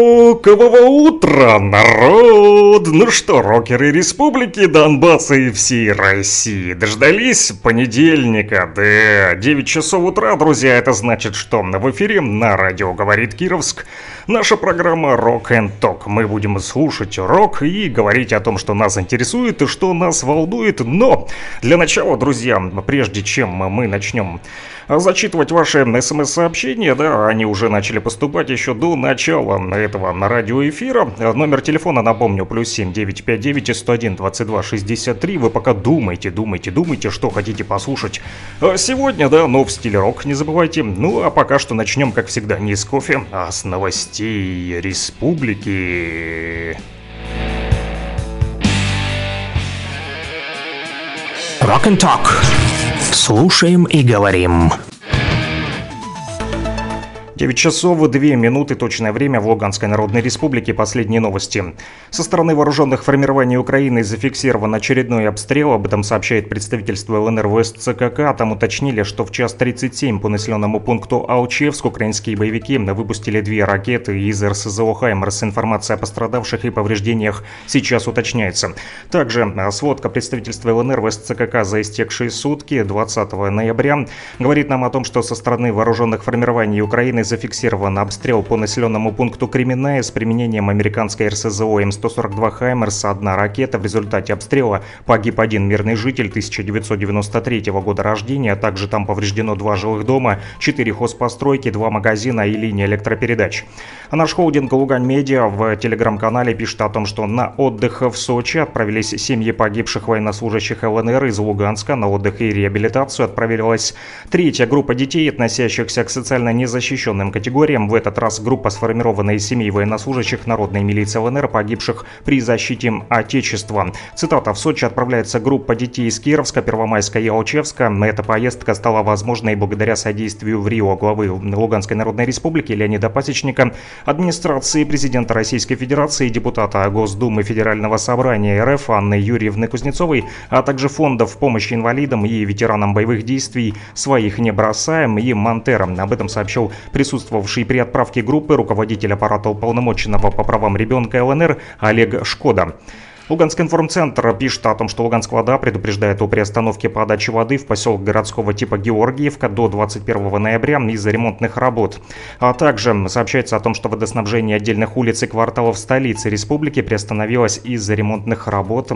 Рокового утра, народ! Ну что, рокеры Республики Донбасса и всей России дождались понедельника, да, 9 часов утра, друзья, это значит, что в эфире на радио «Говорит Кировск» Наша программа Rock and Talk. Мы будем слушать рок и говорить о том, что нас интересует и что нас волнует. Но для начала, друзья, прежде чем мы начнем зачитывать ваши смс-сообщения, да, они уже начали поступать еще до начала этого радиоэфира. Номер телефона, напомню, плюс 7 959 101 22 63. Вы пока думайте, думайте, думайте, что хотите послушать сегодня, да, но в стиле рок, не забывайте. Ну, а пока что начнем, как всегда, не с кофе, а с новостей республики. Rock and Talk. Слушаем и говорим. 9 часов 2 минуты точное время в Луганской Народной Республике. Последние новости. Со стороны вооруженных формирований Украины зафиксирован очередной обстрел. Об этом сообщает представительство ЛНР в СЦКК. Там уточнили, что в час 37 по населенному пункту Алчевск украинские боевики выпустили две ракеты из РСЗО «Хаймерс». Информация о пострадавших и повреждениях сейчас уточняется. Также сводка представительства ЛНР в СЦКК за истекшие сутки 20 ноября говорит нам о том, что со стороны вооруженных формирований Украины зафиксирован обстрел по населенному пункту Кременная с применением американской РСЗО М142 «Хаймерс». Одна ракета. В результате обстрела погиб один мирный житель 1993 года рождения. Также там повреждено два жилых дома, четыре хозпостройки, два магазина и линия электропередач. А наш холдинг «Лугань Медиа» в телеграм-канале пишет о том, что на отдых в Сочи отправились семьи погибших военнослужащих ЛНР из Луганска. На отдых и реабилитацию отправилась третья группа детей, относящихся к социально незащищенным военным категориям. В этот раз группа, сформированная из семей военнослужащих народной милиции ЛНР, погибших при защите Отечества. Цитата. В Сочи отправляется группа детей из Кировска, Первомайска и Алчевска. Эта поездка стала возможной благодаря содействию в Рио главы Луганской Народной Республики Леонида Пасечника, администрации президента Российской Федерации, депутата Госдумы Федерального собрания РФ Анны Юрьевны Кузнецовой, а также фондов помощи инвалидам и ветеранам боевых действий «Своих не бросаем» и «Монтера». Об этом сообщил пресс присутствовавший при отправке группы руководитель аппарата уполномоченного по правам ребенка ЛНР Олег Шкода. Луганский информцентр пишет о том, что Луганская вода предупреждает о приостановке подачи воды в поселок городского типа Георгиевка до 21 ноября из-за ремонтных работ. А также сообщается о том, что водоснабжение отдельных улиц и кварталов столицы республики приостановилось из-за ремонтных работ.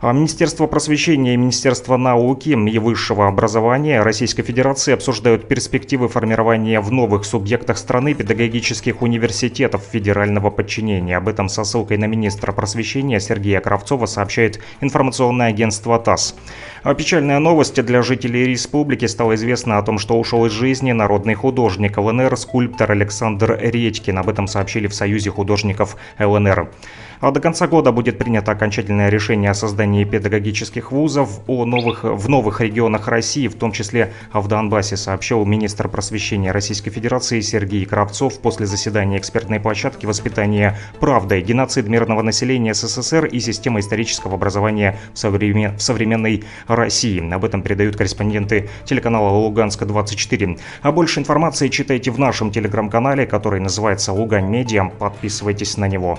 А Министерство просвещения и Министерство науки и высшего образования Российской Федерации обсуждают перспективы формирования в новых субъектах страны педагогических университетов федерального подчинения. Об этом со ссылкой на министра просвещения Сергея Кравцова сообщает информационное агентство ТАСС. А печальная новость для жителей республики стало известно о том, что ушел из жизни народный художник ЛНР, скульптор Александр Редькин. Об этом сообщили в Союзе художников ЛНР. А до конца года будет принято окончательное решение о создании педагогических вузов о новых, в новых регионах России, в том числе в Донбассе, сообщил министр просвещения Российской Федерации Сергей Кравцов после заседания экспертной площадки воспитания правдой, геноцид мирного населения СССР и системы исторического образования в, современ... в современной России. Об этом передают корреспонденты телеканала Луганска-24. А больше информации читайте в нашем телеграм-канале, который называется Лугань Медиа. Подписывайтесь на него.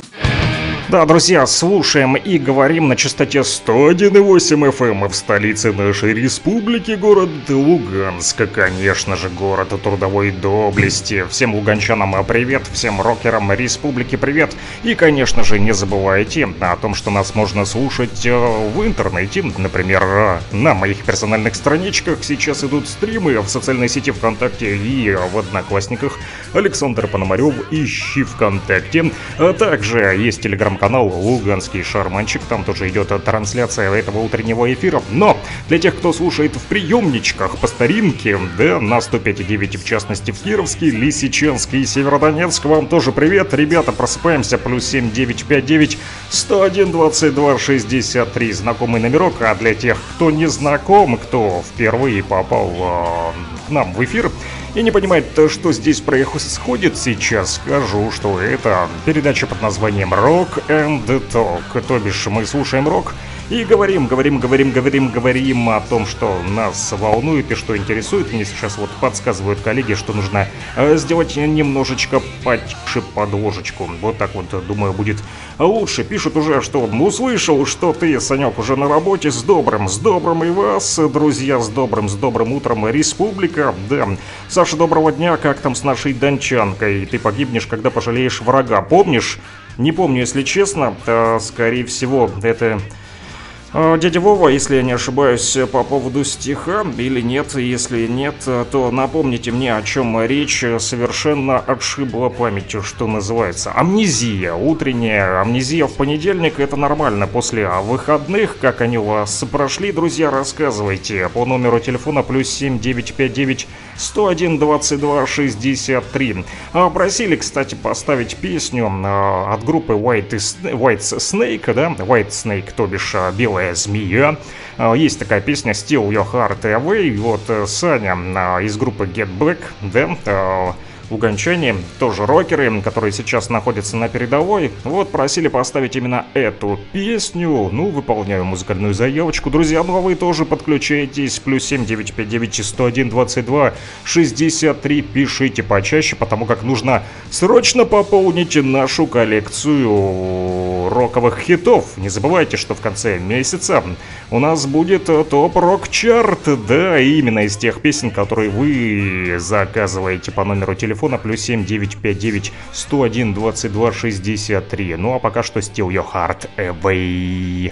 Да, друзья, слушаем и говорим на частоте 101,8 FM эм в столице нашей республики, город Луганск, конечно же, город трудовой доблести. Всем луганчанам привет, всем рокерам республики привет. И, конечно же, не забывайте о том, что нас можно слушать э, в интернете. Например, на моих персональных страничках сейчас идут стримы в социальной сети ВКонтакте и в Одноклассниках. Александр Пономарев, ищи ВКонтакте. А также есть телеграм канал «Луганский шарманчик». Там тоже идет трансляция этого утреннего эфира. Но для тех, кто слушает в приемничках по старинке, да, на 105,9 в частности в Кировске, Лисичанске и Северодонецк, вам тоже привет. Ребята, просыпаемся. Плюс 7959 101 22 63. Знакомый номерок. А для тех, кто не знаком, кто впервые попал э, к нам в эфир, и не понимает, что здесь происходит. Сейчас, скажу, что это передача под названием Rock and Talk, то бишь мы слушаем рок и говорим, говорим, говорим, говорим, говорим о том, что нас волнует и что интересует. Мне сейчас вот подсказывают коллеги, что нужно э, сделать немножечко потише подложечку. Вот так вот, думаю, будет лучше. Пишут уже, что услышал, что ты, Санек, уже на работе. С добрым, с добрым и вас, друзья, с добрым, с добрым утром, республика. Да, Саша, доброго дня, как там с нашей дончанкой? Ты погибнешь, когда пожалеешь врага, помнишь? Не помню, если честно, то, скорее всего, это дядя Вова, если я не ошибаюсь, по поводу стиха или нет, если нет, то напомните мне, о чем речь совершенно отшибла памятью, что называется. Амнезия, утренняя амнезия в понедельник, это нормально. После выходных, как они у вас прошли, друзья, рассказывайте по номеру телефона плюс 7959 101 22 63. Просили, кстати, поставить песню а, от группы White, White Snake, да, White Snake, то бишь а, белая змея. А, есть такая песня Still Your Heart Away. Вот э, Саня из группы Get Back, да, луганчане, тоже рокеры, которые сейчас находятся на передовой, вот просили поставить именно эту песню. Ну, выполняю музыкальную заявочку. Друзья, ну а вы тоже подключайтесь. Плюс 7959 101 22 63. Пишите почаще, потому как нужно срочно пополнить нашу коллекцию роковых хитов. Не забывайте, что в конце месяца у нас будет топ-рок-чарт. Да, именно из тех песен, которые вы заказываете по номеру телефона телефона плюс 7 959 101 22 63. Ну а пока что Still Your Heart Away.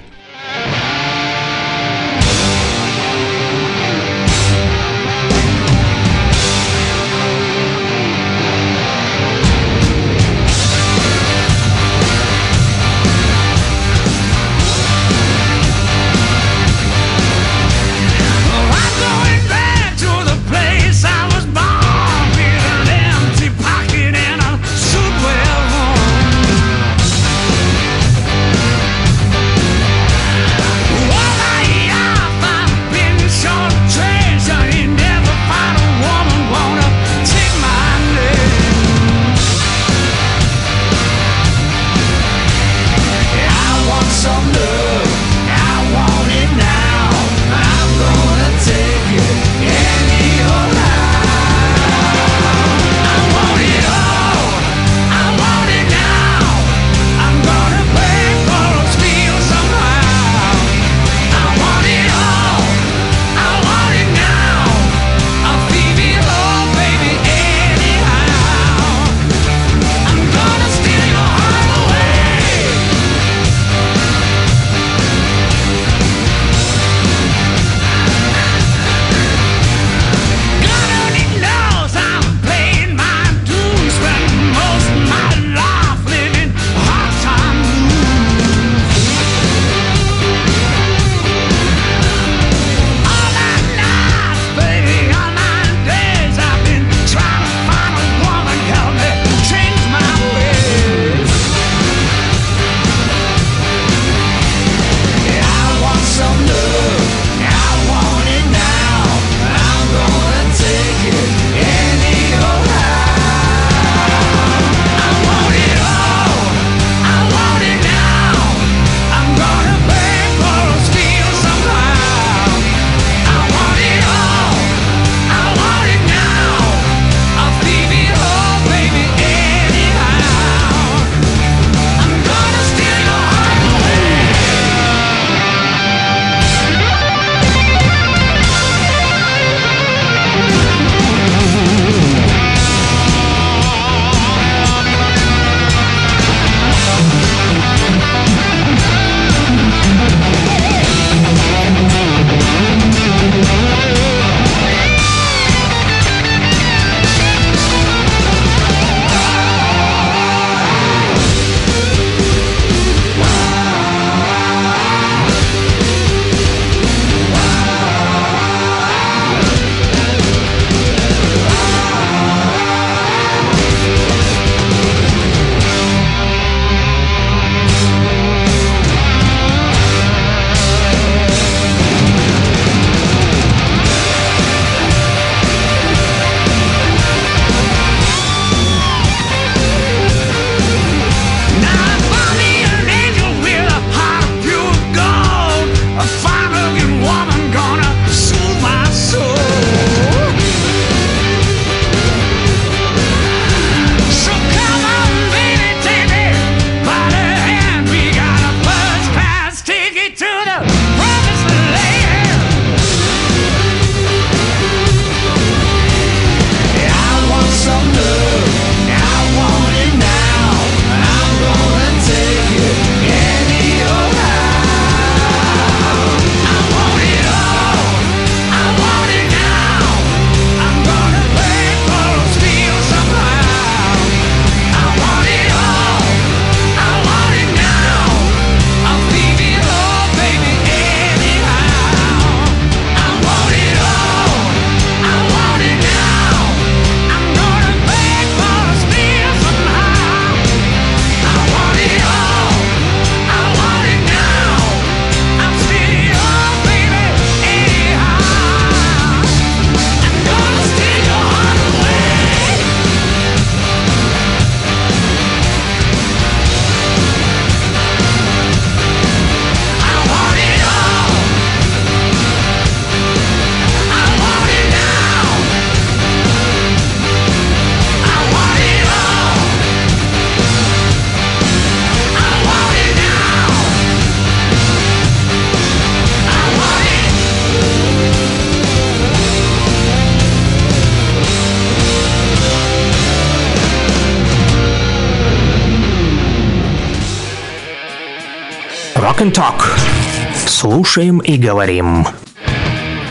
Слушаем и говорим.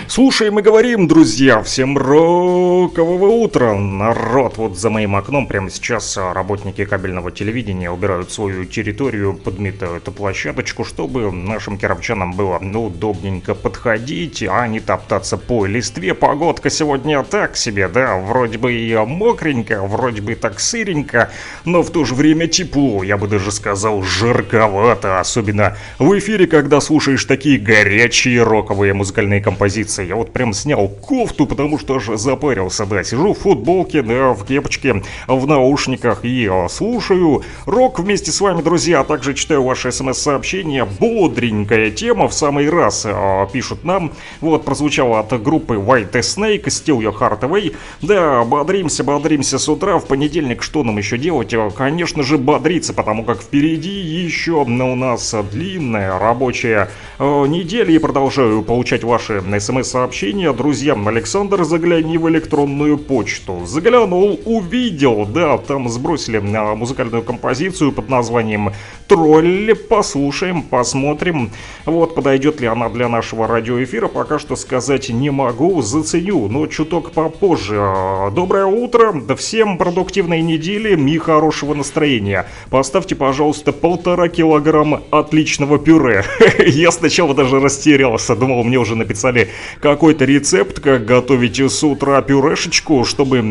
Слушаем и говорим, друзья, всем рокового утра, народ. Вот за моим окном прямо сейчас а, работники кабельного телевидения убирают свою территорию, подметают площадочку, чтобы нашим кировчанам было удобненько подходить, а не топтаться по листве. Погодка сегодня так себе, да, вроде бы и мокренько, вроде бы так сыренько, но в то же время тепло, я бы даже сказал жарковато, особенно в эфире, когда слушаешь такие горячие роковые музыкальные композиции. Я вот прям снял кофту, потому что аж запарился, да. Сижу в футболке, да, в кепочке, в наушниках и а, слушаю рок вместе с вами, друзья, а также читаю ваши смс-сообщения. Бодренькая тема в самый раз а, пишут нам. Вот, прозвучало от группы White Snake, Still Your Heart Away. Да, бодримся, бодримся с утра. В понедельник что нам еще делать? А, конечно же, бодриться, потому как впереди еще у нас длинная рабочая э, неделя и продолжаю получать ваши смс сообщение друзьям. Александр, загляни в электронную почту. Заглянул, увидел, да, там сбросили а, музыкальную композицию под названием «Тролли». Послушаем, посмотрим. Вот, подойдет ли она для нашего радиоэфира, пока что сказать не могу, заценю, но чуток попозже. А, доброе утро, да всем продуктивной недели и хорошего настроения. Поставьте, пожалуйста, полтора килограмма отличного пюре. Я сначала даже растерялся, думал, мне уже написали какой-то рецепт, как готовить с утра пюрешечку, чтобы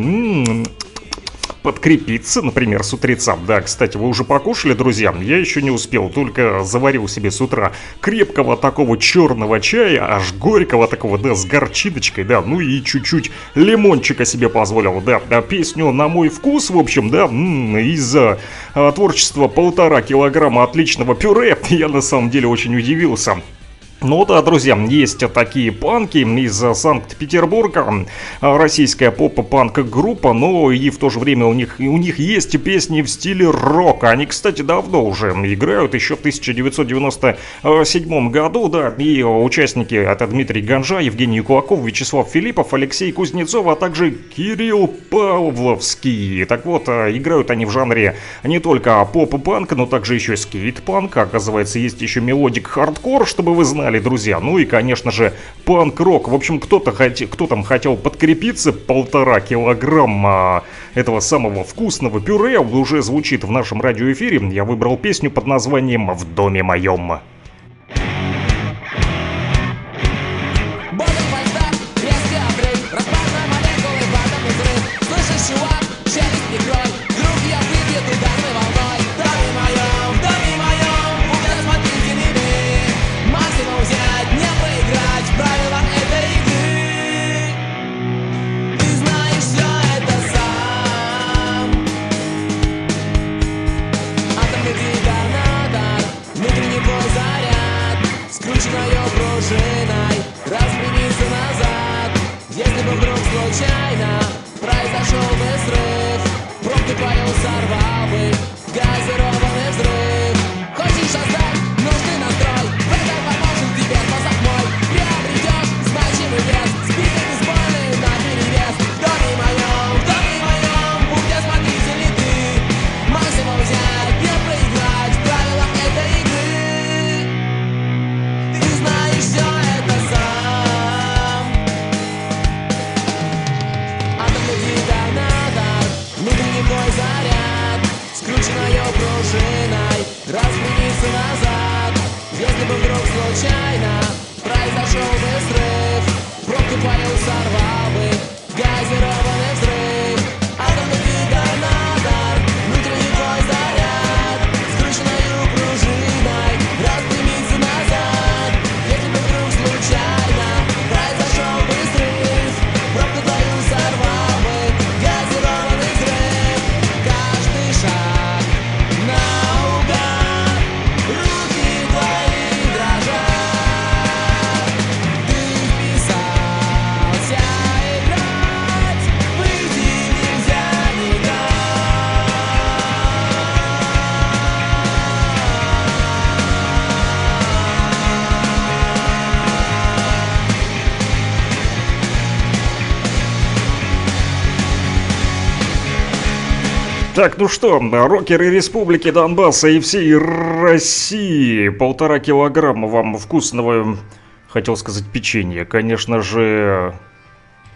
подкрепиться, например, с утреца. Да, кстати, вы уже покушали, друзья? Я еще не успел, только заварил себе с утра крепкого такого черного чая, аж горького такого, да, с горчиночкой, да, ну и чуть-чуть лимончика себе позволил, да, да песню на мой вкус, в общем, да, из-за а, творчества полтора килограмма отличного пюре, я на самом деле очень удивился. Ну да, друзья, есть такие панки из Санкт-Петербурга, российская поп-панк группа, но и в то же время у них, у них есть песни в стиле рока. Они, кстати, давно уже играют, еще в 1997 году, да, и участники это Дмитрий Ганжа, Евгений Кулаков, Вячеслав Филиппов, Алексей Кузнецов, а также Кирилл Павловский. Так вот, играют они в жанре не только поп-панк, но также еще skate punk, оказывается, есть еще melodic hardcore, чтобы вы знали, знали, друзья. Ну и, конечно же, панк-рок. В общем, кто-то хотел, кто там хотел подкрепиться, полтора килограмма этого самого вкусного пюре уже звучит в нашем радиоэфире. Я выбрал песню под названием «В доме моем». Так, ну что, рокеры Республики Донбасса и всей России. Полтора килограмма вам вкусного, хотел сказать, печенья. Конечно же,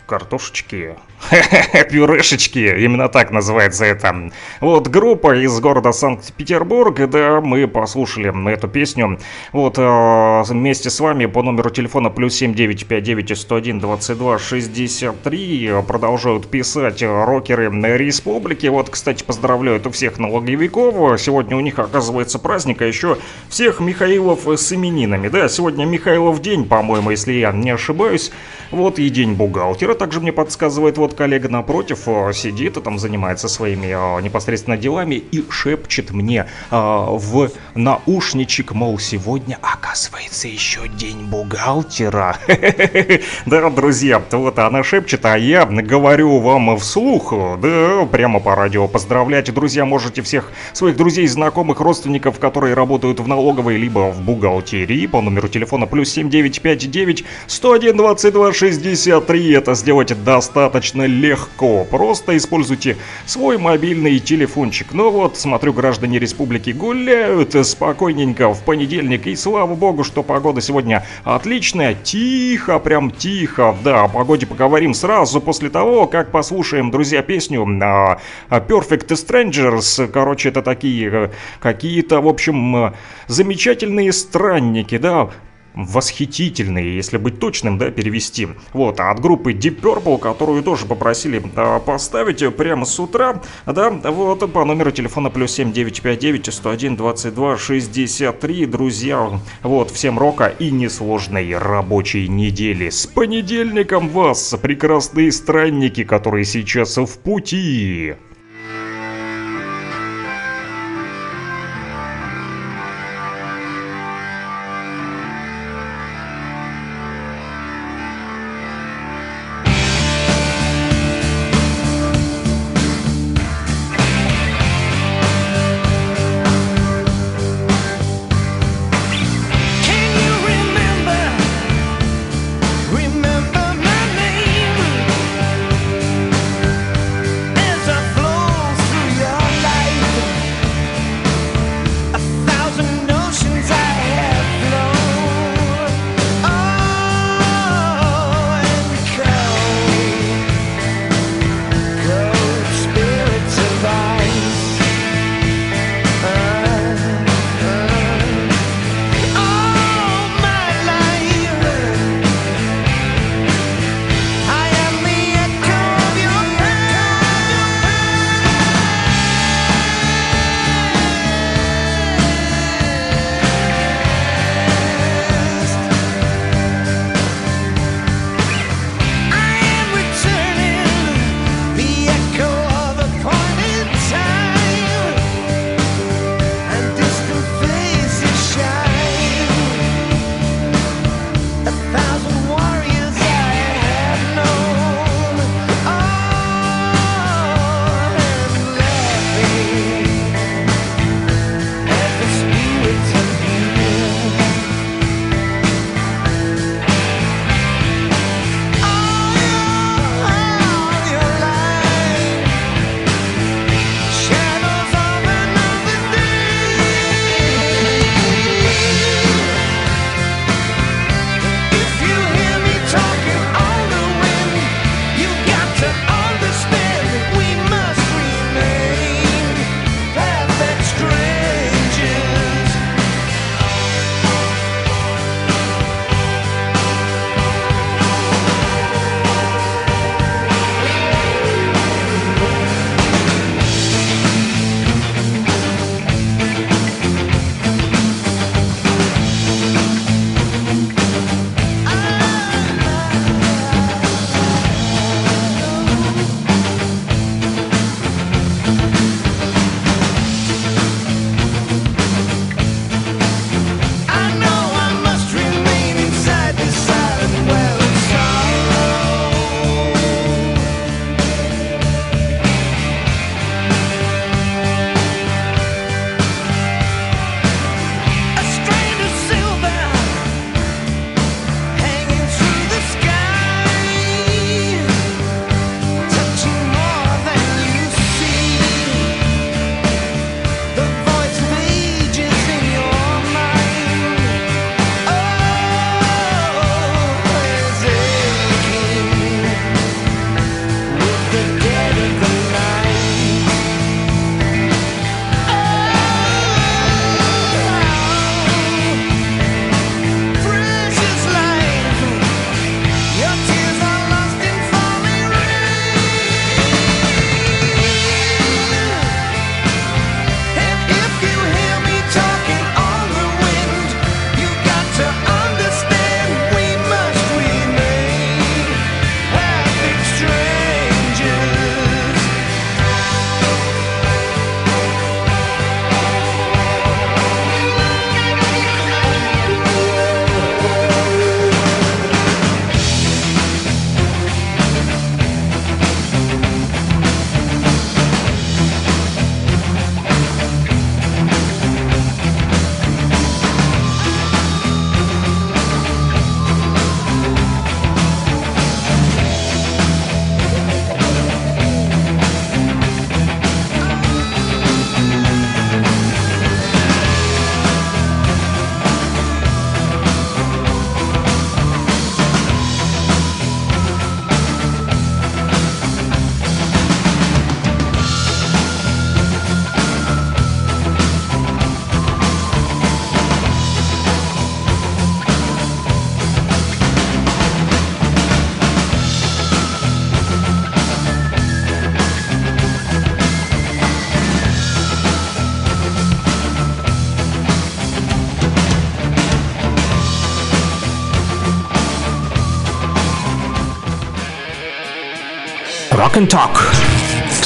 картошечки, пюрешечки, именно так называется это. Вот группа из города Санкт-Петербург, да, мы послушали эту песню. Вот э, вместе с вами по номеру телефона плюс 7959 101 22 63 продолжают писать рокеры республики. Вот, кстати, поздравляют у всех налоговиков. Сегодня у них оказывается праздник, а еще всех Михаилов с именинами. Да, сегодня Михайлов день, по-моему, если я не ошибаюсь. Вот и день бухгалтера также мне подсказывает вот коллега напротив, э, сидит и там занимается своими э, непосредственно делами и шепчет мне э, в наушничек, мол, сегодня оказывается еще день бухгалтера. Да, друзья, вот она шепчет, а я говорю вам вслух, да, прямо по радио. Поздравляйте, друзья, можете всех своих друзей, знакомых, родственников, которые работают в налоговой либо в бухгалтерии по номеру телефона плюс 7959 101 22 63 это сделать достаточно легко. Просто используйте свой мобильный телефончик. Ну вот, смотрю, граждане республики гуляют спокойненько в понедельник. И слава богу, что погода сегодня отличная. Тихо, прям тихо. Да, о погоде поговорим сразу после того, как послушаем, друзья, песню uh, Perfect Strangers. Короче, это такие э, какие-то, в общем, э, замечательные странники, да, восхитительные, если быть точным, да, перевести. Вот, а от группы Deep Purple, которую тоже попросили а, поставить прямо с утра, да, вот, по номеру телефона плюс 7959 101 22 63, друзья, вот, всем рока и несложной рабочей недели. С понедельником вас, прекрасные странники, которые сейчас в пути.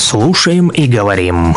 Слушаем и говорим.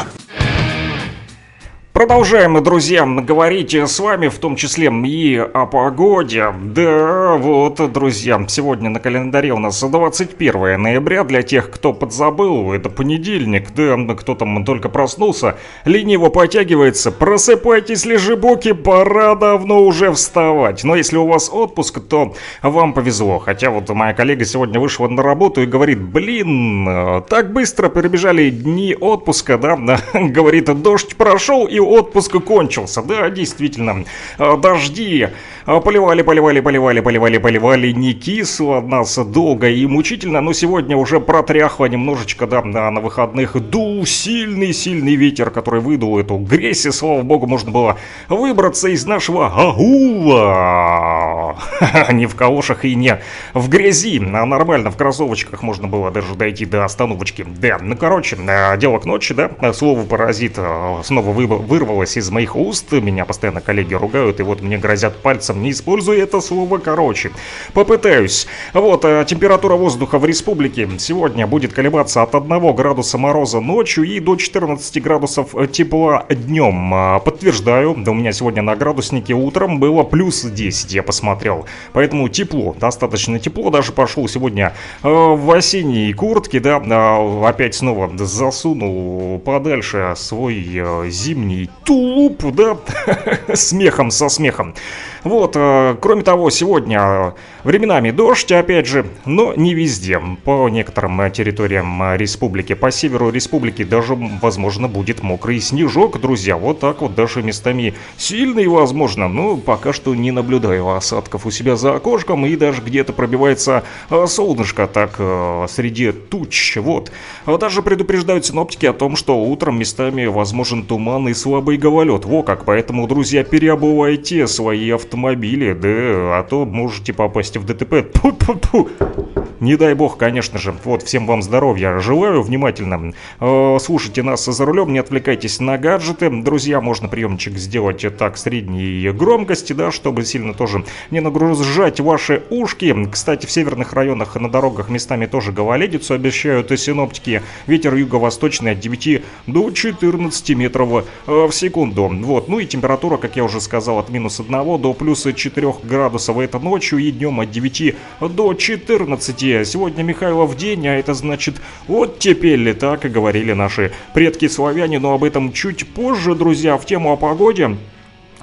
Продолжаем, друзья, говорить с вами, в том числе и о погоде. Да, вот, друзья, сегодня на календаре у нас 21 ноября. Для тех, кто подзабыл, это понедельник, да, кто там только проснулся, лениво потягивается. Просыпайтесь, лежебоки, пора давно уже вставать. Но если у вас отпуск, то вам повезло. Хотя вот моя коллега сегодня вышла на работу и говорит, блин, так быстро перебежали дни отпуска, да, говорит, дождь прошел и отпуск кончился. Да, действительно, дожди поливали, поливали, поливали, поливали, поливали, не кисло нас долго и мучительно, но сегодня уже протряхло немножечко, да, на выходных дул сильный-сильный ветер, который выдул эту грязь, и, слава богу, можно было выбраться из нашего агула. Не в калошах и не в грязи, а нормально в кроссовочках можно было даже дойти до остановочки. Да, ну, короче, э, дело к ночи, да, слово паразит э, снова вы, вырвалось из моих уст, меня постоянно коллеги ругают, и вот мне грозят пальцем, не используй это слово короче. Попытаюсь. Вот, а температура воздуха в республике сегодня будет колебаться от 1 градуса мороза ночью и до 14 градусов тепла днем. А, подтверждаю, да у меня сегодня на градуснике утром было плюс 10, я посмотрел. Поэтому тепло, достаточно тепло, даже пошел сегодня э, в осенней куртке, да, э, опять снова засунул подальше свой э, зимний тулуп, да, смехом со смехом. Вот, э, кроме того, сегодня временами дождь, опять же, но не везде. По некоторым э, территориям э, республики, по северу республики даже, возможно, будет мокрый снежок, друзья. Вот так вот даже местами сильный, возможно, но пока что не наблюдаю осадков у себя за окошком и даже где-то пробивается солнышко так среди туч. Вот. Даже предупреждают синоптики о том, что утром местами возможен туман и слабый гололед. Во как, поэтому, друзья, переобувайте свои автомобили автомобиле, да, а то можете попасть в ДТП. Тьфу -тьфу -тьфу. Не дай бог, конечно же. Вот, всем вам здоровья. Желаю внимательно. Э, слушайте нас за рулем, не отвлекайтесь на гаджеты. Друзья, можно приемчик сделать так средней громкости, да, чтобы сильно тоже не нагружать ваши ушки. Кстати, в северных районах на дорогах местами тоже гололедицу обещают синоптики. Ветер юго-восточный от 9 до 14 метров э, в секунду. Вот, ну и температура, как я уже сказал, от минус 1 до плюс 4 градусов. Это ночью и днем от 9 до 14 Сегодня Михайлов день, а это значит вот теперь так и говорили наши предки-славяне, но об этом чуть позже, друзья, в тему о погоде.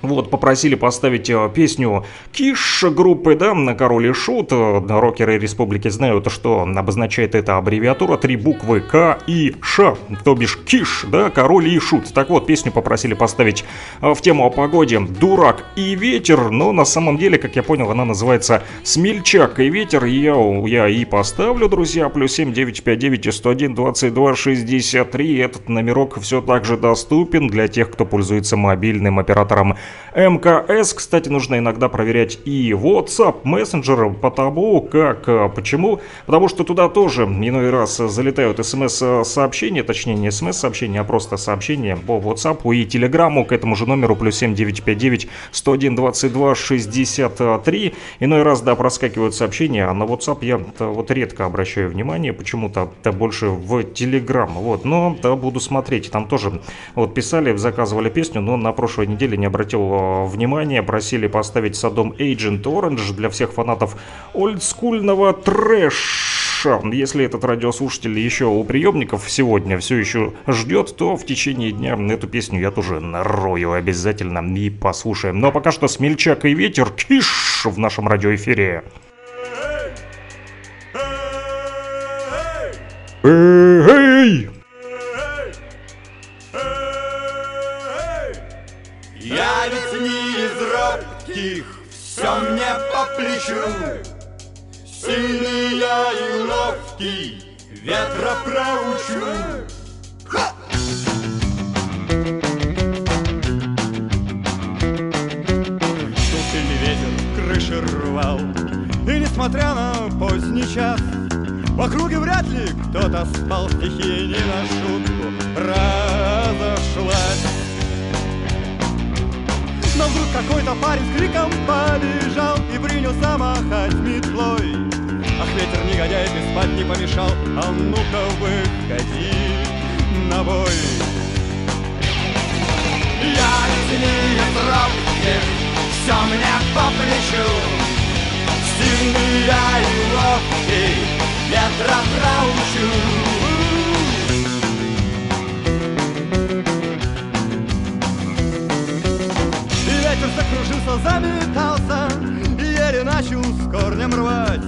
Вот, попросили поставить э, песню Киш группы, да, на Король и Шут. Э, рокеры республики знают, что обозначает эта аббревиатура. Три буквы К и Ш, то бишь Киш, да, Король и Шут. Так вот, песню попросили поставить э, в тему о погоде «Дурак и ветер», но на самом деле, как я понял, она называется «Смельчак и ветер». Я, я и поставлю, друзья, плюс 7 959 101 22 63. Этот номерок все так же доступен для тех, кто пользуется мобильным оператором МКС, кстати, нужно иногда проверять и WhatsApp мессенджер, потому как, а, почему? Потому что туда тоже иной раз залетают смс-сообщения, точнее не смс-сообщения, а просто сообщения по WhatsApp и Telegram к этому же номеру плюс 7959 101 22 63. Иной раз, да, проскакивают сообщения, а на WhatsApp я вот редко обращаю внимание, почему-то больше в Telegram, вот, но да, буду смотреть, там тоже вот писали, заказывали песню, но на прошлой неделе не обратил обратил внимание, просили поставить Садом Agent Orange для всех фанатов олдскульного трэша. Если этот радиослушатель еще у приемников сегодня все еще ждет, то в течение дня эту песню я тоже нарою обязательно и послушаем. Но пока что «Смельчак и ветер» киш в нашем радиоэфире. Эй! Таких все мне по плечу. Сильный я и ловкий, ветра проучу. Сильный ветер крыши рвал, и несмотря на поздний час, в округе вряд ли кто-то спал, стихия не на шутку разошлась. Но вдруг какой-то парень с криком побежал И принялся махать метлой. Ах, ветер негодяй, ты спать не помешал А ну-ка выходи на бой. Я сильнее тропки, все мне по плечу. Сильный я и ловкий, ветра проучу закружился, заметался. Еле начал с корнем рвать.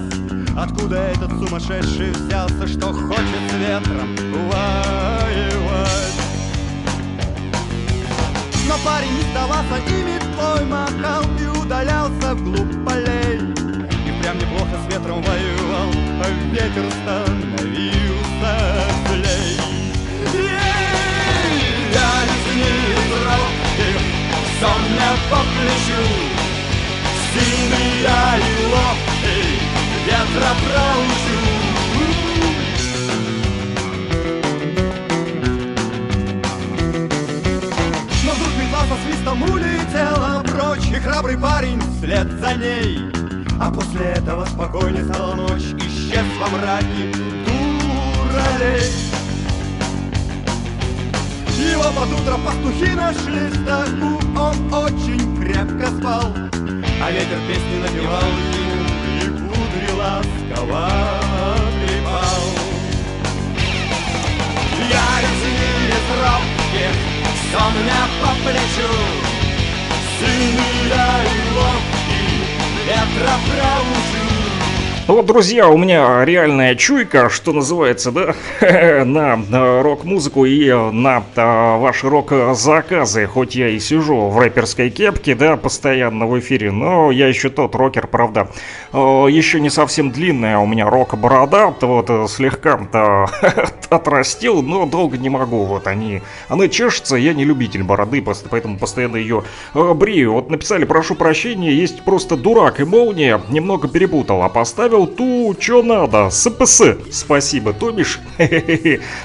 Откуда этот сумасшедший взялся, что хочет с ветром воевать? Но парень не сдавался и метлой махал И удалялся вглубь полей. И прям неплохо с ветром воевал А ветер становился мне по плечу Сильный я и ветра проучу Но вдруг метла со свистом улетела прочь И храбрый парень вслед за ней. А после этого спокойнее стала ночь Исчез во мраке дуралей его под утро пастухи нашли стаку Он очень крепко спал. А ветер песни напевал ему И кудри ласково трепал. Я из робких Все мне по плечу. Сильный я и ловкий Ветра проучу вот, друзья, у меня реальная чуйка, что называется, да, на, рок-музыку и на а, ваши рок-заказы. Хоть я и сижу в рэперской кепке, да, постоянно в эфире, но я еще тот рокер, правда. Еще не совсем длинная у меня рок-борода, вот слегка отрастил, но долго не могу. Вот они, она чешется, я не любитель бороды, поэтому постоянно ее брию. Вот написали, прошу прощения, есть просто дурак и молния, немного перепутал, а поставил отправил ту, что надо, СПС. Спасибо, то бишь.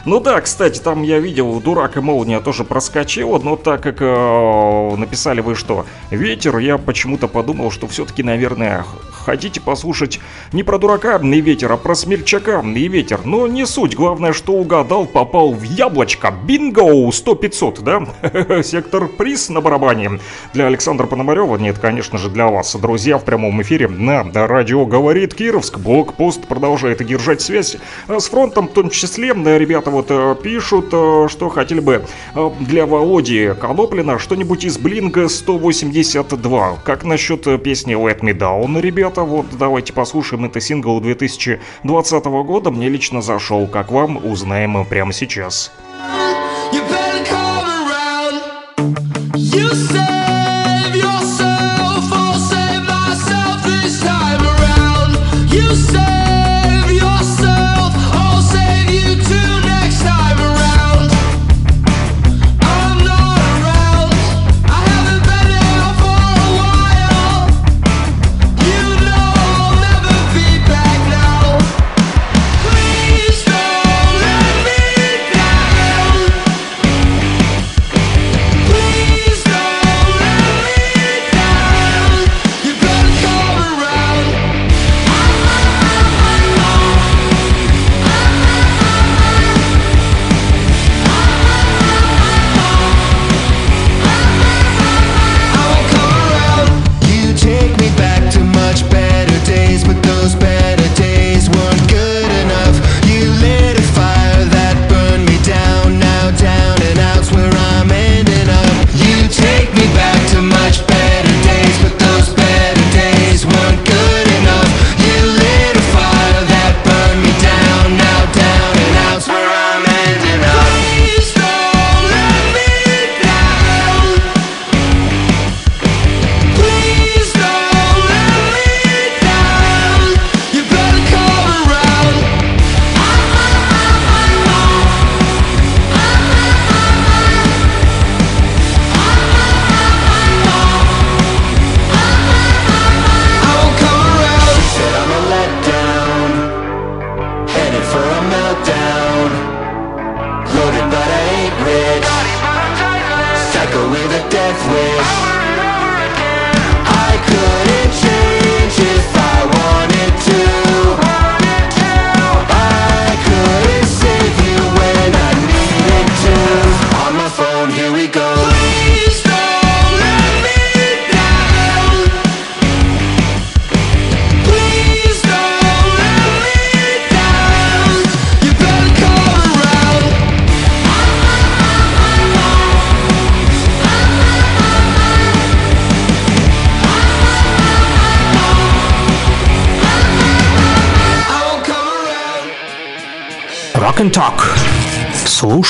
Ну да, кстати, там я видел, дурак и молния тоже проскочила, но так как э, написали вы что, ветер, я почему-то подумал, что все-таки, наверное, хотите послушать не про дурака и ветер, а про смельчака и ветер. Но не суть, главное, что угадал, попал в яблочко. Бинго! 100-500, да? Сектор приз на барабане. Для Александра Пономарева, нет, конечно же, для вас, друзья, в прямом эфире на радио «Говорит Кировск». Блокпост продолжает держать связь с фронтом, в том числе. Ребята вот э, пишут, э, что хотели бы э, для Володи Коноплина что-нибудь из Блинга 182. Как насчет песни Let Me Down, ребят? ребята, вот давайте послушаем, это сингл 2020 года, мне лично зашел, как вам, узнаем прямо сейчас. You Rock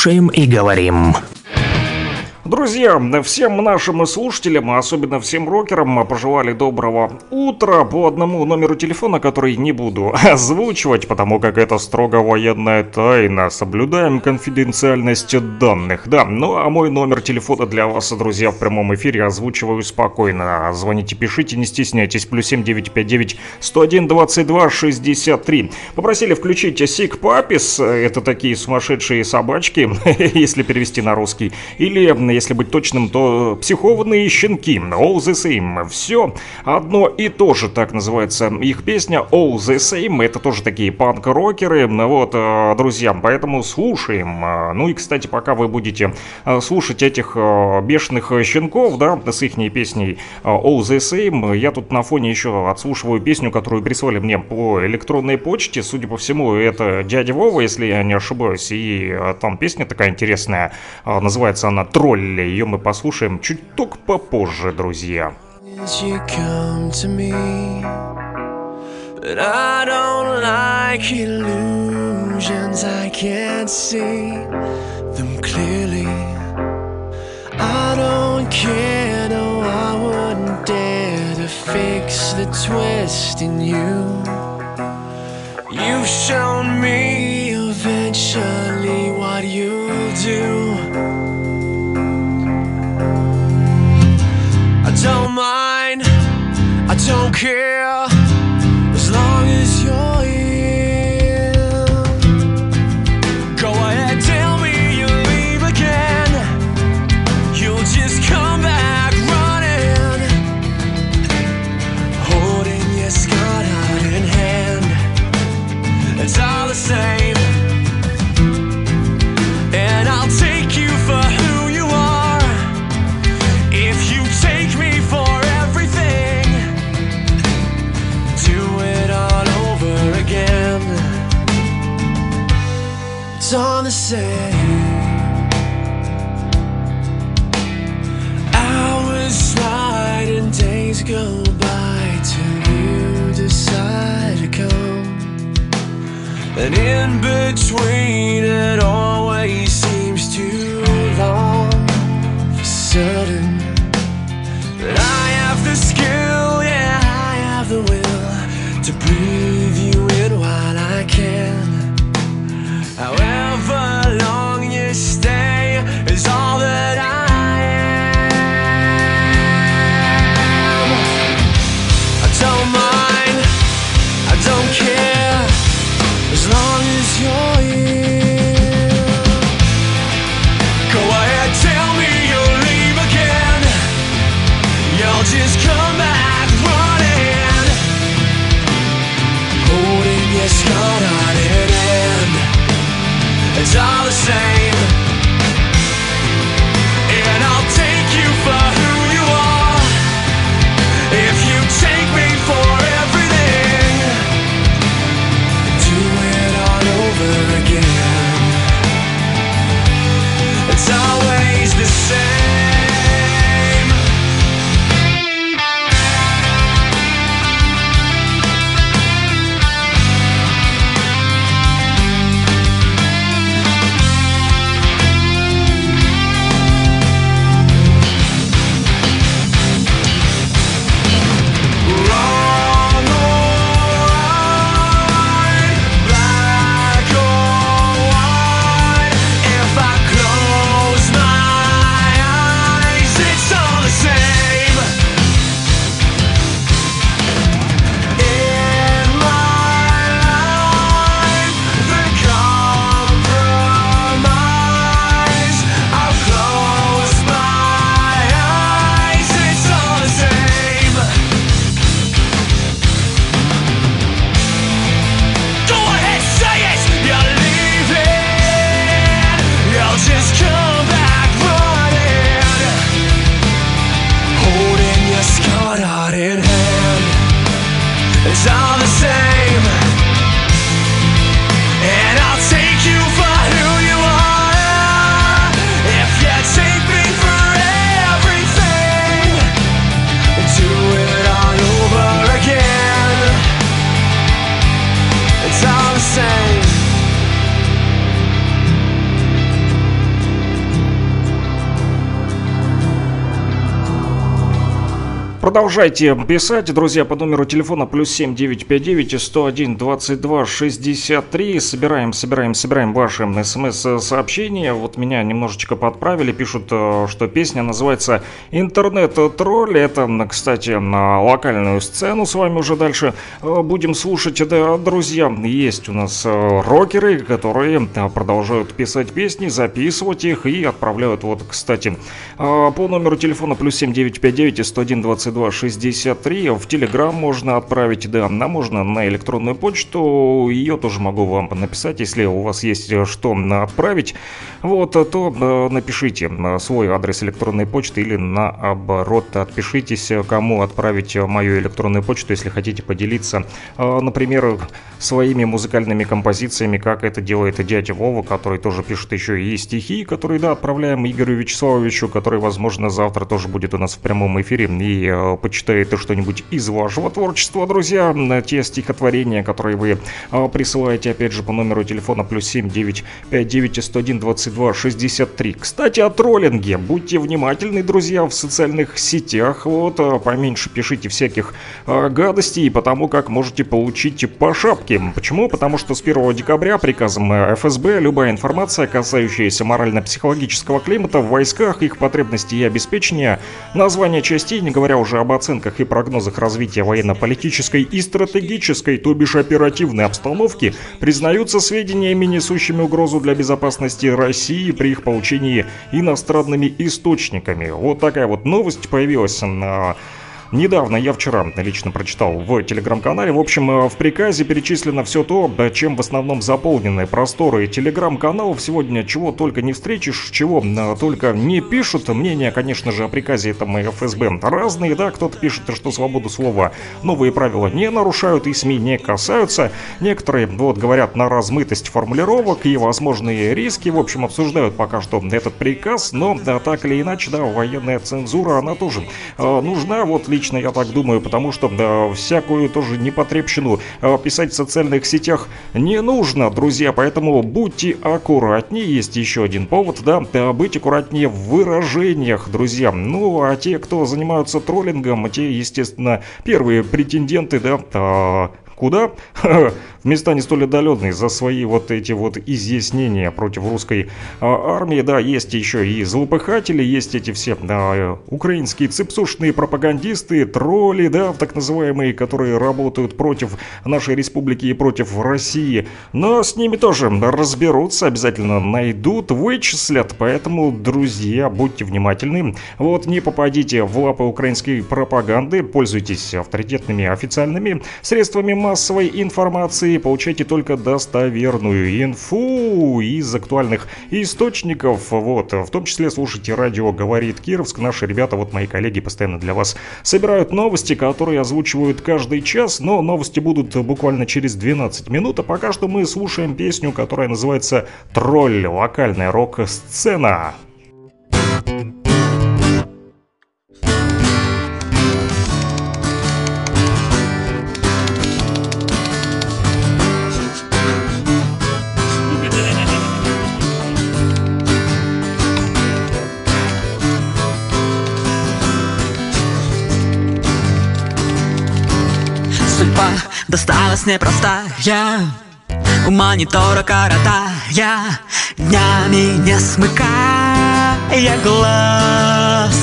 Слушаем и говорим. Друзья, всем нашим слушателям, а особенно всем рокерам, пожелали доброго утра по одному номеру телефона, который не буду озвучивать, потому как это строго военная тайна. Соблюдаем конфиденциальность данных. Да, ну а мой номер телефона для вас, друзья, в прямом эфире озвучиваю спокойно. Звоните, пишите, не стесняйтесь. Плюс 7959 101 22 63. Попросили включить Сик Папис. Это такие сумасшедшие собачки, если перевести на русский. Или если быть точным, то психованные щенки, All the Same. Все одно и то же, так называется их песня All the Same. Это тоже такие панк-рокеры. Вот, э, друзья, поэтому слушаем. Э, ну и, кстати, пока вы будете э, слушать этих бешеных щенков, да, с их песней All the Same, я тут на фоне еще отслушиваю песню, которую прислали мне по электронной почте. Судя по всему, это дядя Вова, если я не ошибаюсь. И там песня такая интересная. Называется она «Тролль». Ее мы послушаем чуть только попозже, друзья. But I don't like illusions, I can't see them clearly. I don't care, no, I wouldn't dare to fix the twist in you. You've shown me eventually what you do. Don't mind, I don't care And in between, it always seems too long. For Продолжайте писать, друзья, по номеру телефона плюс 7959 101 22 63. Собираем, собираем, собираем ваши смс-сообщения. Вот меня немножечко подправили. Пишут, э, что песня называется «Интернет-тролль». Это, кстати, на локальную сцену с вами уже дальше э, будем слушать. Да, друзья, есть у нас э, рокеры, которые продолжают писать песни, записывать их и отправляют. Вот, кстати, по номеру телефона плюс 7959 101 22 2263. В Телеграм можно отправить, да, а можно на электронную почту. Ее тоже могу вам написать, если у вас есть что отправить. Вот, то э, напишите свой адрес электронной почты или наоборот отпишитесь, кому отправить мою электронную почту, если хотите поделиться, э, например, своими музыкальными композициями, как это делает дядя Вова, который тоже пишет еще и стихи, которые, да, отправляем Игорю Вячеславовичу, который, возможно, завтра тоже будет у нас в прямом эфире и э, почитает что-нибудь из вашего творчества, друзья. Те стихотворения, которые вы э, присылаете, опять же, по номеру телефона плюс 7 959 101 22 63. Кстати, о троллинге. Будьте внимательны, друзья, в социальных сетях. Вот, э, поменьше пишите всяких э, гадостей, потому как можете получить по шапке. Почему? Потому что с 1 декабря приказом ФСБ любая информация, касающаяся морально-психологического климата в войсках, их потребностей и обеспечения, название частей, не говоря уже об оценках и прогнозах развития военно-политической и стратегической, то бишь оперативной обстановки, признаются сведениями, несущими угрозу для безопасности России при их получении иностранными источниками. Вот такая вот новость появилась на Недавно я вчера лично прочитал в телеграм-канале. В общем, э, в приказе перечислено все то, чем в основном заполнены просторы телеграм-каналов. Сегодня чего только не встретишь, чего э, только не пишут. Мнения, конечно же, о приказе этом ФСБ разные, да. Кто-то пишет, что свободу слова новые правила не нарушают и СМИ не касаются. Некоторые, вот, говорят на размытость формулировок и возможные риски. В общем, обсуждают пока что этот приказ, но да, так или иначе, да, военная цензура, она тоже э, нужна. Вот лично лично я так думаю, потому что да, всякую тоже непотребщину а, писать в социальных сетях не нужно, друзья, поэтому будьте аккуратнее. Есть еще один повод, да, быть аккуратнее в выражениях, друзья. Ну, а те, кто занимаются троллингом, те, естественно, первые претенденты, да, а, куда? места не столь отдаленные за свои вот эти вот изъяснения против русской а, армии. Да, есть еще и злопыхатели, есть эти все да, украинские цепсушные пропагандисты, тролли, да, так называемые, которые работают против нашей республики и против России. Но с ними тоже разберутся, обязательно найдут, вычислят. Поэтому, друзья, будьте внимательны. Вот не попадите в лапы украинской пропаганды, пользуйтесь авторитетными официальными средствами массовой информации и получайте только достоверную инфу из актуальных источников. Вот, в том числе слушайте радио «Говорит Кировск». Наши ребята, вот мои коллеги, постоянно для вас собирают новости, которые озвучивают каждый час, но новости будут буквально через 12 минут, а пока что мы слушаем песню, которая называется «Тролль. Локальная рок-сцена». Досталась непростая У монитора коротая Днями не смыкая глаз.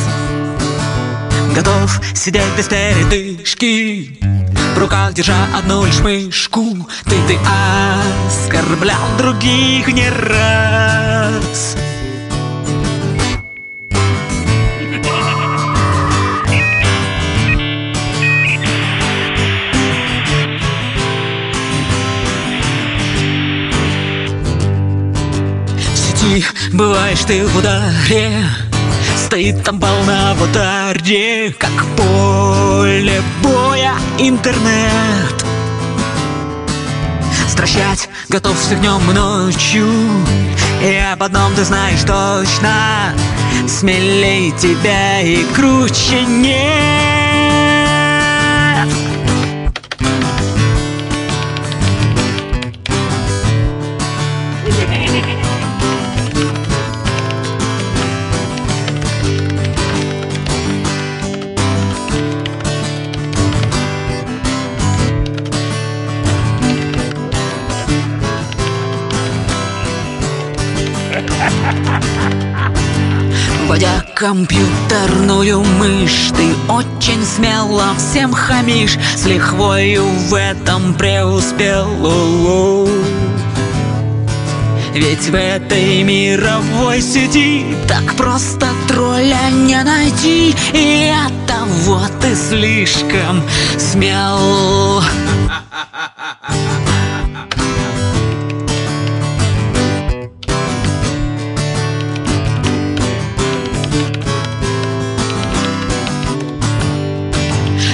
Готов сидеть без передышки. В руках держа одну лишь мышку. Ты, ты оскорблял других не раз Бываешь ты в ударе. Стоит там волна в ударе Как поле боя интернет. Стращать готов с днем и ночью. И об одном ты знаешь точно. Смелей тебя и круче нет компьютерную мышь. Ты очень смело всем хамишь. С лихвою в этом преуспел. Ведь в этой мировой сети Так просто тролля не найти. И это вот ты слишком смел La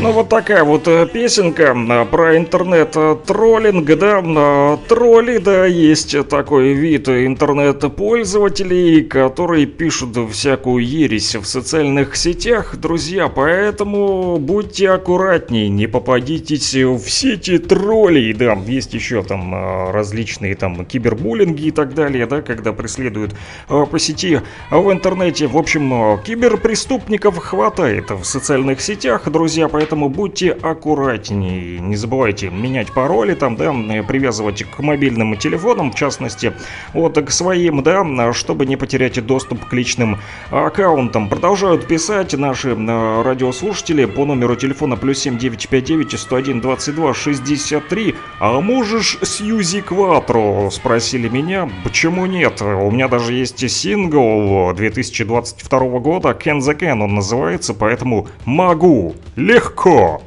Ну вот такая вот э, песенка э, про интернет-троллинг, да, э, тролли, да, есть такой вид интернет-пользователей, которые пишут всякую ересь в социальных сетях, друзья, поэтому будьте аккуратней, не попадитесь в сети троллей, да, есть еще там различные там кибербуллинги и так далее, да, когда преследуют по сети. В интернете, в общем, киберпреступников хватает в социальных сетях, друзья, поэтому поэтому будьте аккуратнее. Не забывайте менять пароли там, да, привязывать к мобильным телефонам, в частности, вот к своим, да, чтобы не потерять доступ к личным аккаунтам. Продолжают писать наши э, радиослушатели по номеру телефона плюс 7959 101 22 63. А можешь Сьюзи Кватро? Спросили меня. Почему нет? У меня даже есть сингл 2022 года Ken the Can он называется, поэтому могу. Легко cool.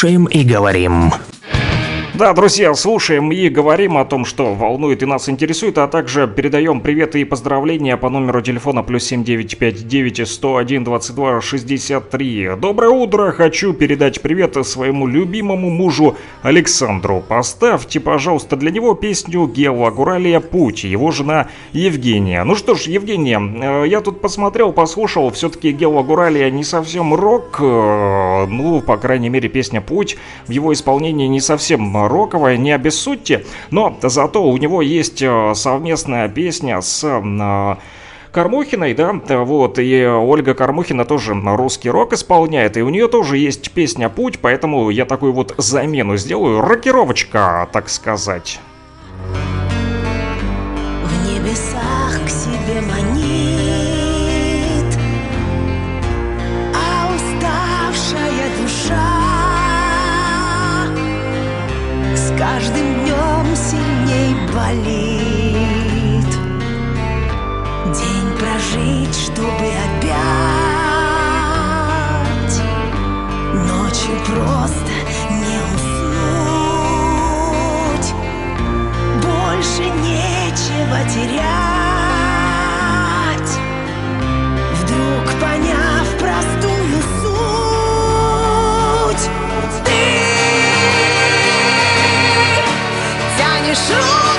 Слушаем и говорим. Да, друзья, слушаем и говорим о том, что волнует и нас интересует, а также передаем приветы и поздравления по номеру телефона плюс 7959 101 22 63. Доброе утро! Хочу передать привет своему любимому мужу Александру. Поставьте, пожалуйста, для него песню Гела Гуралия «Путь», его жена Евгения. Ну что ж, Евгения, э, я тут посмотрел, послушал, все-таки Гела Гуралия не совсем рок, э, ну, по крайней мере, песня «Путь» в его исполнении не совсем роковая, не обессудьте, но зато у него есть э, совместная песня с э, Кормухиной, да, вот, и Ольга Кормухина тоже русский рок исполняет, и у нее тоже есть песня «Путь», поэтому я такую вот замену сделаю, рокировочка, так сказать. Болит. День прожить, чтобы опять ночью просто не уснуть. Больше нечего терять. Вдруг поняв простую суть, тянешь руки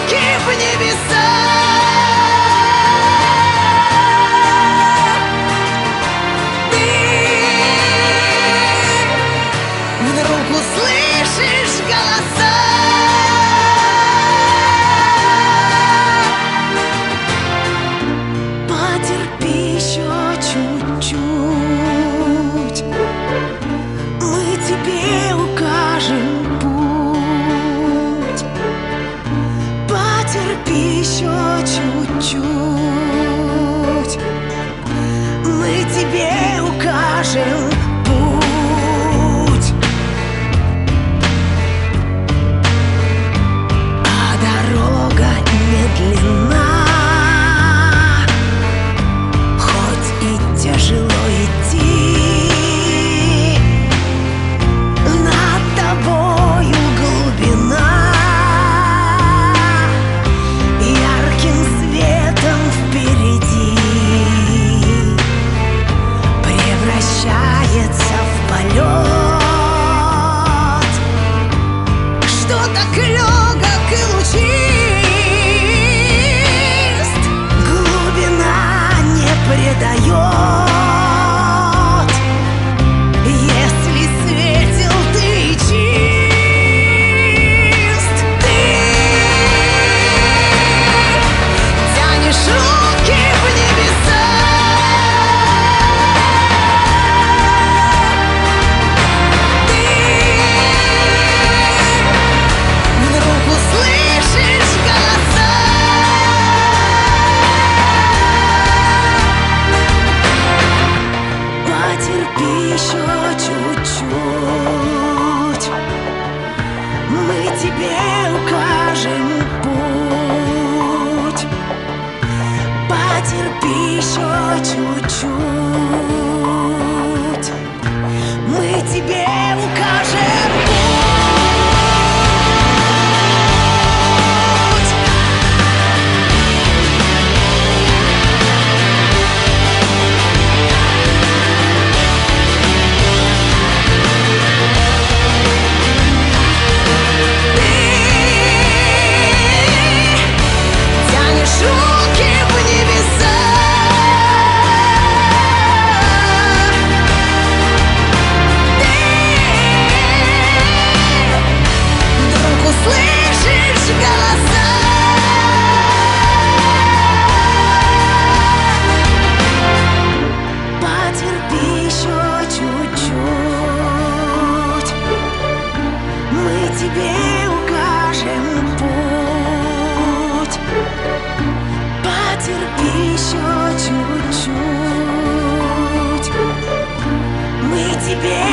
别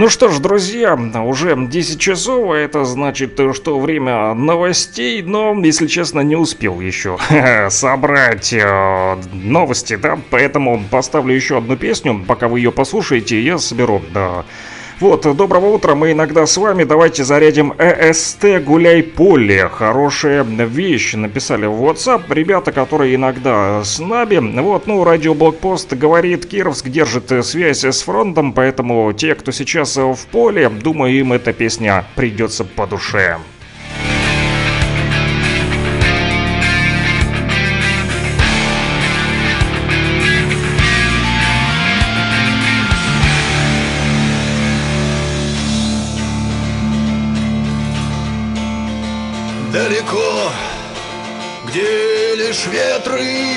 Ну что ж, друзья, уже 10 часов, а это значит, что время новостей, но, если честно, не успел еще собрать э, новости, да, поэтому поставлю еще одну песню, пока вы ее послушаете, я соберу, да, вот, доброго утра, мы иногда с вами, давайте зарядим ЭСТ «Гуляй поле». Хорошая вещь, написали в WhatsApp ребята, которые иногда с нами. Вот, ну, радиоблокпост говорит, Кировск держит связь с фронтом, поэтому те, кто сейчас в поле, думаю, им эта песня придется по душе.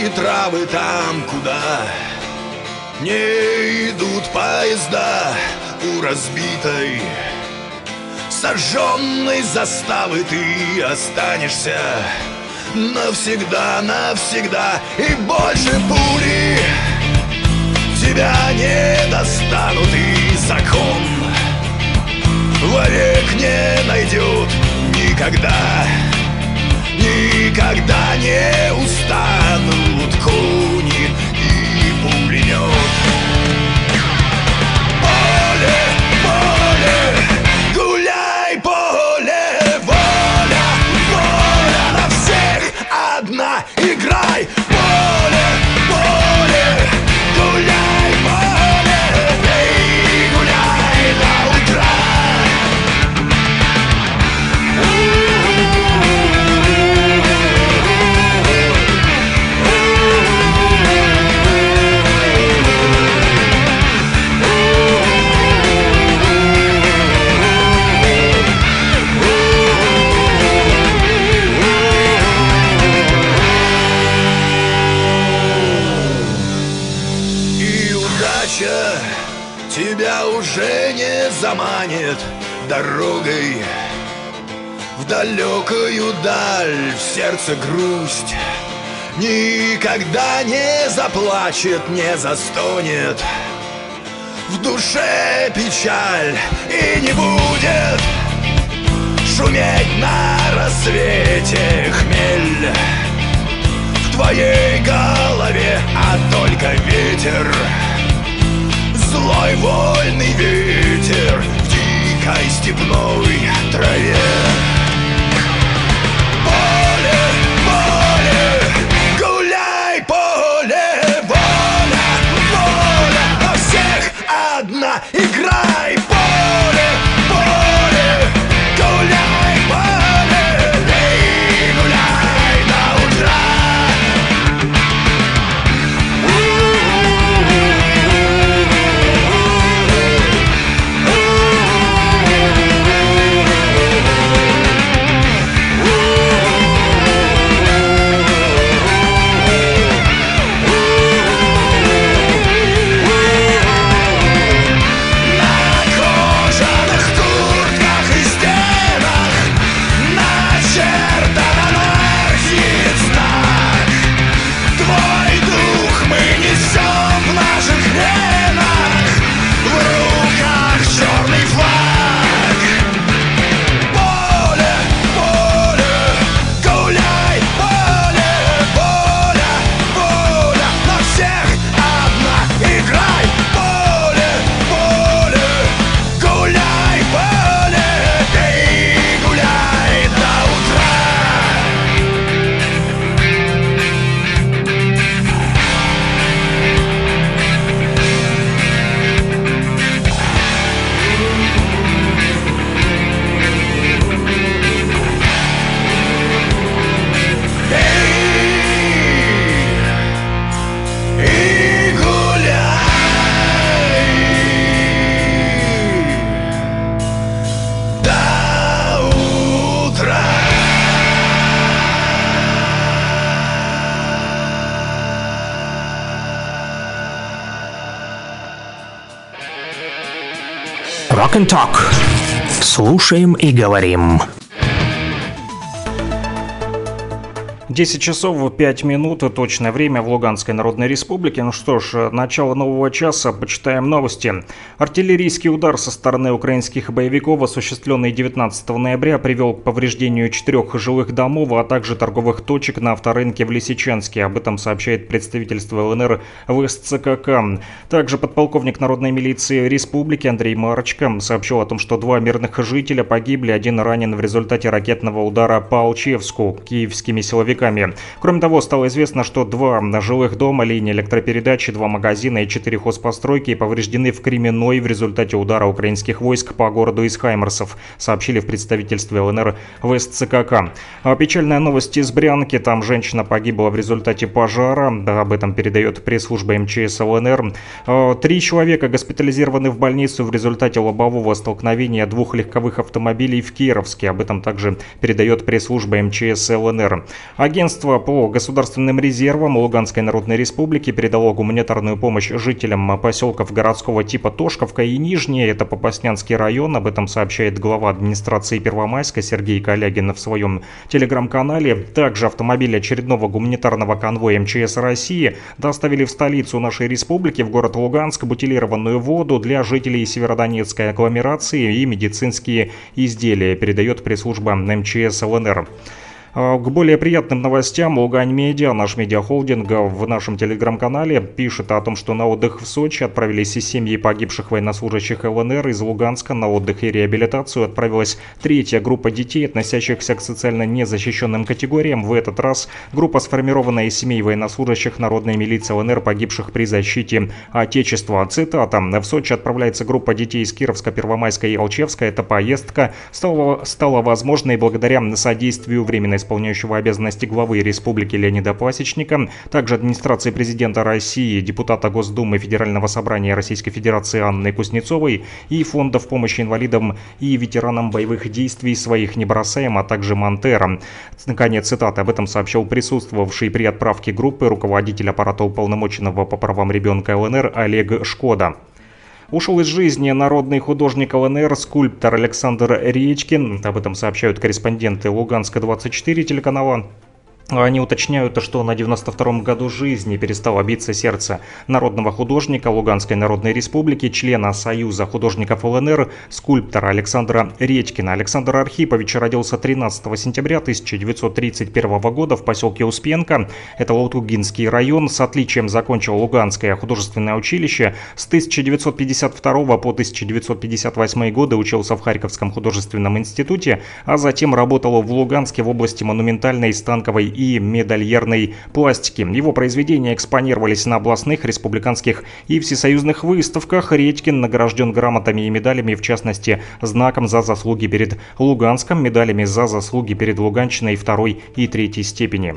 Травы там, куда? Не идут поезда у разбитой сожженной заставы ты останешься навсегда, навсегда и больше пули тебя не достанут и закон вовек не найдет никогда не устанут куни и пулемет. Поле, поле, гуляй, поле, воля, воля на всех одна, играй, далекую даль, в сердце грусть. Никогда не заплачет, не застонет. В душе печаль и не будет Шуметь на рассвете хмель. В твоей голове, а только ветер. Злой вольный ветер в дикой степной траве играй, Rock and Talk. Слушаем и говорим. 10 часов 5 минут, точное время в Луганской Народной Республике. Ну что ж, начало нового часа, почитаем новости. Артиллерийский удар со стороны украинских боевиков, осуществленный 19 ноября, привел к повреждению четырех жилых домов, а также торговых точек на авторынке в Лисичанске. Об этом сообщает представительство ЛНР в СЦКК. Также подполковник Народной милиции Республики Андрей Марочка сообщил о том, что два мирных жителя погибли, один ранен в результате ракетного удара по Алчевску киевскими силовиками. Кроме того, стало известно, что два жилых дома, линии электропередачи, два магазина и четыре хозпостройки повреждены в Кременной в результате удара украинских войск по городу из Хаймерсов, сообщили в представительстве ЛНР в СЦКК. А печальная новость из Брянки. Там женщина погибла в результате пожара. Об этом передает пресс-служба МЧС ЛНР. А, три человека госпитализированы в больницу в результате лобового столкновения двух легковых автомобилей в Кировске. Об этом также передает пресс-служба МЧС ЛНР. Агентство по государственным резервам Луганской Народной Республики передало гуманитарную помощь жителям поселков городского типа Тошковка и Нижние, это Попаснянский район, об этом сообщает глава администрации Первомайска Сергей Калягин в своем телеграм-канале. Также автомобили очередного гуманитарного конвоя МЧС России доставили в столицу нашей республики, в город Луганск, бутилированную воду для жителей Северодонецкой агломерации и медицинские изделия, передает пресс-служба МЧС ЛНР. А, к более приятным новостям Лугань Медиа, наш медиахолдинг в нашем телеграм-канале пишет о том, что на отдых в Сочи отправились и семьи погибших военнослужащих ЛНР из Луганска. На отдых и реабилитацию отправилась третья группа детей, относящихся к социально незащищенным категориям. В этот раз группа сформирована из семей военнослужащих народной милиции ЛНР, погибших при защите Отечества. Цитата. В Сочи отправляется группа детей из Кировска, Первомайска и Алчевска. Эта поездка стала, стала возможной благодаря содействию временной исполняющего обязанности главы республики Леонида Пасечника, также администрации президента России, депутата Госдумы Федерального собрания Российской Федерации Анны Кузнецовой и фондов помощи инвалидам и ветеранам боевых действий своих не бросаем, а также Монтера. Наконец, цитата об этом сообщил присутствовавший при отправке группы руководитель аппарата уполномоченного по правам ребенка ЛНР Олег Шкода. Ушел из жизни народный художник ЛНР, скульптор Александр Речкин. Об этом сообщают корреспонденты Луганска-24 телеканала. Они уточняют, что на 92-м году жизни перестало биться сердце народного художника Луганской Народной Республики, члена Союза художников ЛНР, скульптора Александра Редькина. Александр Архипович родился 13 сентября 1931 года в поселке Успенка. Это Лаутугинский район. С отличием закончил Луганское художественное училище. С 1952 по 1958 годы учился в Харьковском художественном институте, а затем работал в Луганске в области монументальной станковой и медальерной пластики. Его произведения экспонировались на областных, республиканских и всесоюзных выставках. Редькин награжден грамотами и медалями, в частности, знаком за заслуги перед Луганском, медалями за заслуги перед Луганщиной второй и третьей степени.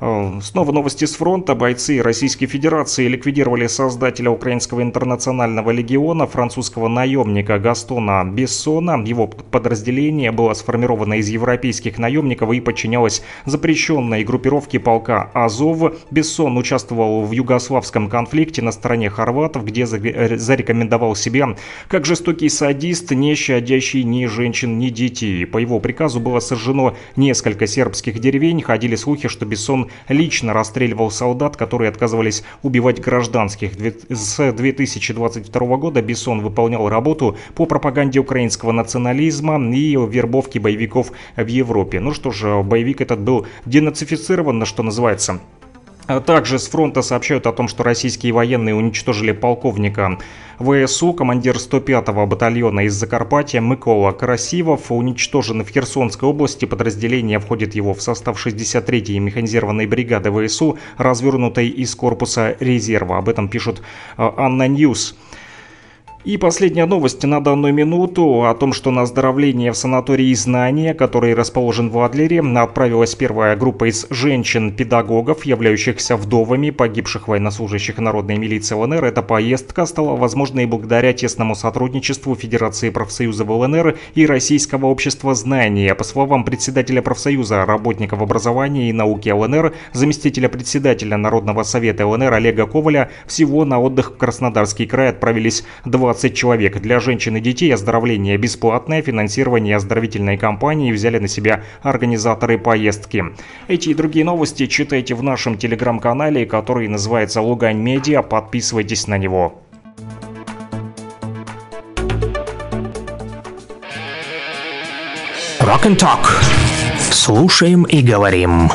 Э, снова новости с фронта. Бойцы Российской Федерации ликвидировали создателя Украинского интернационального легиона, французского наемника Гастона Бессона. Его подразделение было сформировано из европейских наемников и подчинялось запрещенной группировке полка Азов. Бессон участвовал в югославском конфликте на стороне хорватов, где э, зарекомендовал себя как жестокий садист, не щадящий ни женщин, ни детей. По его приказу было сожжено несколько сербских деревень. Ходили слухи, что Бессон лично расстреливал солдат, которые отказывались убивать гражданских. С 2022 года Бессон выполнял работу по пропаганде украинского национализма и вербовке боевиков в Европе. Ну что ж, боевик этот был денацифицирован, что называется. Также с фронта сообщают о том, что российские военные уничтожили полковника ВСУ, командир 105-го батальона из Закарпатья Микола Красивов, уничтожен в Херсонской области. Подразделение входит его в состав 63-й механизированной бригады ВСУ, развернутой из корпуса резерва. Об этом пишут э, ANNA News. И последняя новость на данную минуту о том, что на оздоровление в санатории «Знания», который расположен в Адлере, отправилась первая группа из женщин-педагогов, являющихся вдовами погибших военнослужащих народной милиции ЛНР. Эта поездка стала возможной благодаря тесному сотрудничеству Федерации профсоюзов ЛНР и Российского общества знания. По словам председателя профсоюза работников образования и науки ЛНР, заместителя председателя Народного совета ЛНР Олега Коваля, всего на отдых в Краснодарский край отправились 20 20 человек. Для женщин и детей оздоровление бесплатное, финансирование оздоровительной кампании взяли на себя организаторы поездки. Эти и другие новости читайте в нашем телеграм-канале, который называется Лугань Медиа. Подписывайтесь на него. Rock and Talk. Слушаем и говорим.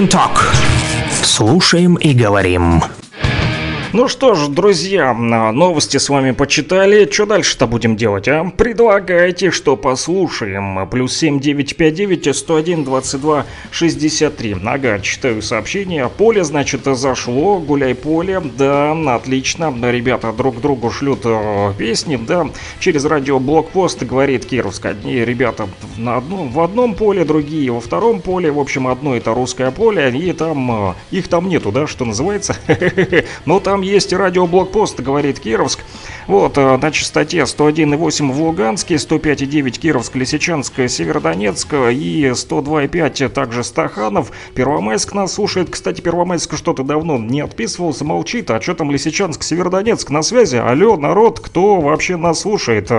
And Talk. Слушаем и говорим. Ну что ж, друзья, новости с вами почитали. Что дальше-то будем делать, а? Предлагайте, что послушаем. Плюс 7959 101 22 63. Ага, читаю сообщение. Поле, значит, зашло. Гуляй поле. Да, отлично. Ребята друг другу шлют э, песни, да. Через радиоблокпост говорит Кировск. Одни ребята на одном, в одном поле, другие во втором поле. В общем, одно это русское поле, и там... э, Их там нету, да, что называется. Но там есть радиоблокпост, говорит Кировск. Вот, э, на частоте 101,8 в Луганске, 105,9 Кировск, Лисичанск, Северодонецк и 102,5 также Стаханов. Первомайск нас слушает. Кстати, Первомайск что-то давно не отписывался, молчит. А что там Лисичанск, Северодонецк на связи? Алло, народ, кто вообще нас слушает?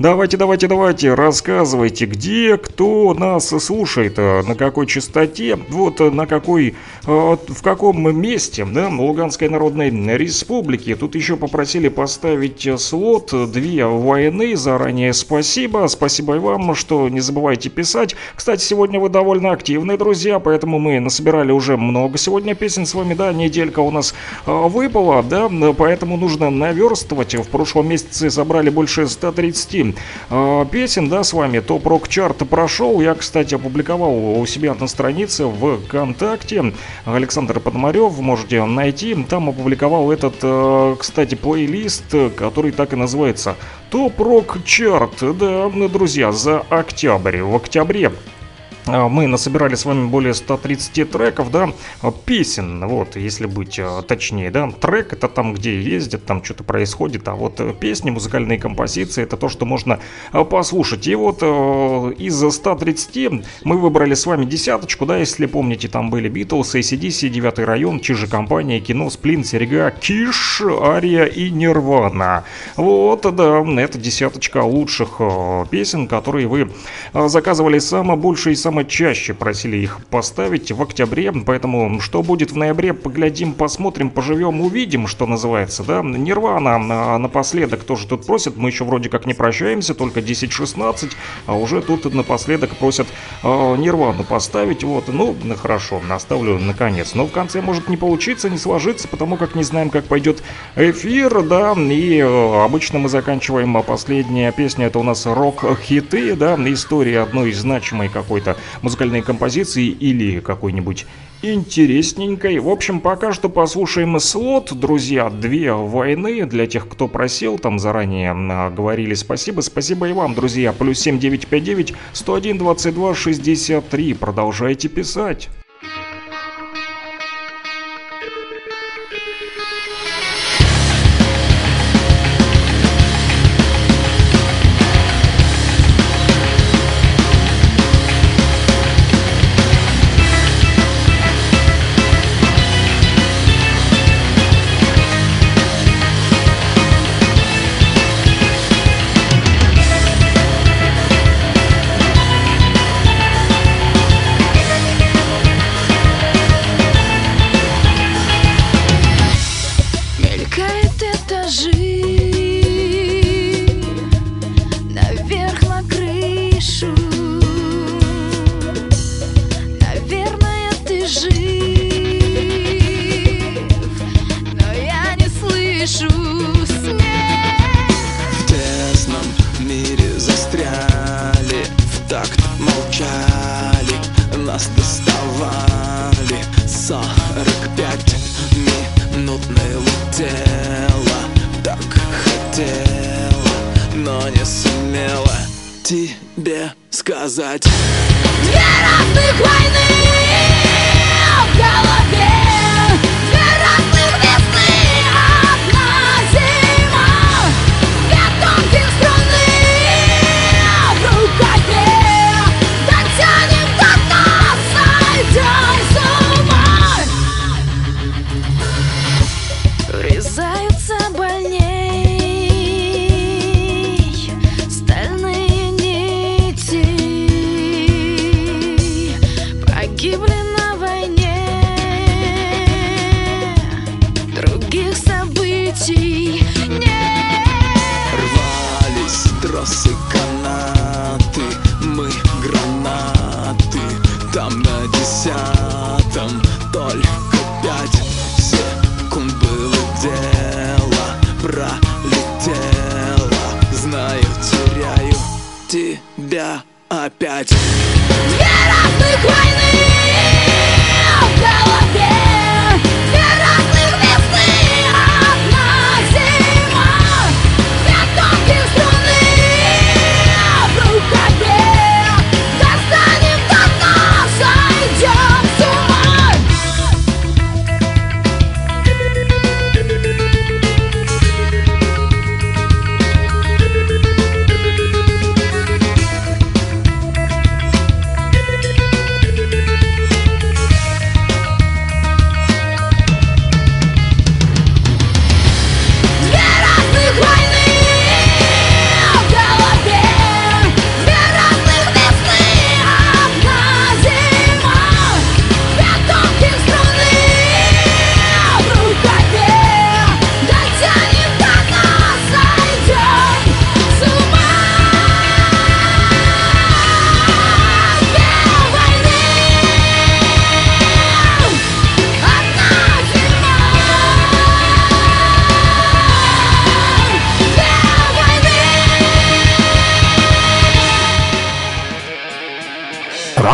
Давайте, давайте, давайте, рассказывайте, где, кто нас слушает, э, на какой частоте, вот э, на какой, э, в каком месте, да, Луганской Народной Республики. Тут еще попросили поставить слот две войны, заранее спасибо, спасибо и вам, что не забывайте писать. Кстати, сегодня вы довольно активные, друзья, поэтому мы насобирали уже много сегодня песен с вами, да, неделька у нас выпала, да, поэтому нужно наверстывать. В прошлом месяце собрали больше 130 обсудим э, песен, да, с вами. Топ Рок Чарт прошел. Я, кстати, опубликовал у себя на странице ВКонтакте. Александр Подмарев, можете найти. Там опубликовал этот, э, кстати, плейлист, который так и называется Топ Рок Чарт. Да, друзья, за октябрь. В октябре мы насобирали с вами более 130 треков, да, а, песен, вот, если быть а, точнее, да, трек это там, где ездят, там что-то происходит, а вот э, песни, музыкальные композиции, это то, что можно послушать. И вот из 130 мы выбрали с вами десяточку, да, если помните, там были Битлз, ACDC, Девятый район, Чижи компания, кино, Сплин, Серега, Киш, Ария и Нирвана. Вот, да, это десяточка лучших песен, которые вы заказывали самое большее и самое самое чаще просили их поставить в октябре, поэтому что будет в ноябре, поглядим, посмотрим, поживем, увидим, что называется, да. Нирвана а, напоследок тоже тут просят, мы еще вроде как не прощаемся, только 10-16, а уже тут напоследок просят э, Нирвану поставить, вот, ну, хорошо, оставлю наконец. Но в конце может не получиться, не сложиться, потому как не знаем, как пойдет эфир, да, и э, обычно мы заканчиваем, а последняя песня это у нас рок-хиты, да, история одной значимой какой-то музыкальной композиции или какой-нибудь интересненькой. В общем, пока что послушаем слот, друзья, две войны. Для тех, кто просил, там заранее а, говорили спасибо. Спасибо и вам, друзья. Плюс 7959 101 22 63. Продолжайте писать.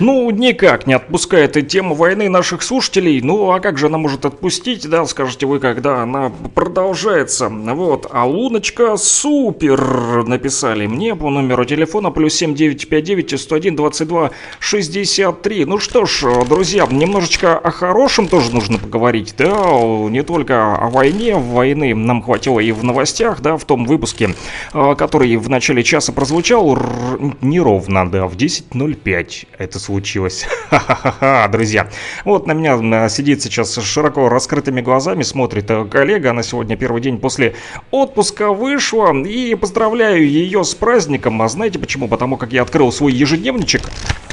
Ну, никак не отпускает и тему войны наших слушателей. Ну, а как же она может отпустить, да, скажете вы, когда она продолжается. Вот, а Луночка супер написали мне по номеру телефона плюс 7959 101 22 63. Ну что ж, друзья, немножечко о хорошем тоже нужно поговорить, да, не только о войне. Войны нам хватило и в новостях, да, в том выпуске, э, который в начале часа прозвучал неровно, да, в 10.05 это случилось. Ха-ха-ха, друзья. Вот на меня сидит сейчас широко раскрытыми глазами, смотрит э, коллега. Она сегодня первый день после отпуска вышла. И поздравляю ее с праздником. А знаете почему? Потому как я открыл свой ежедневничек.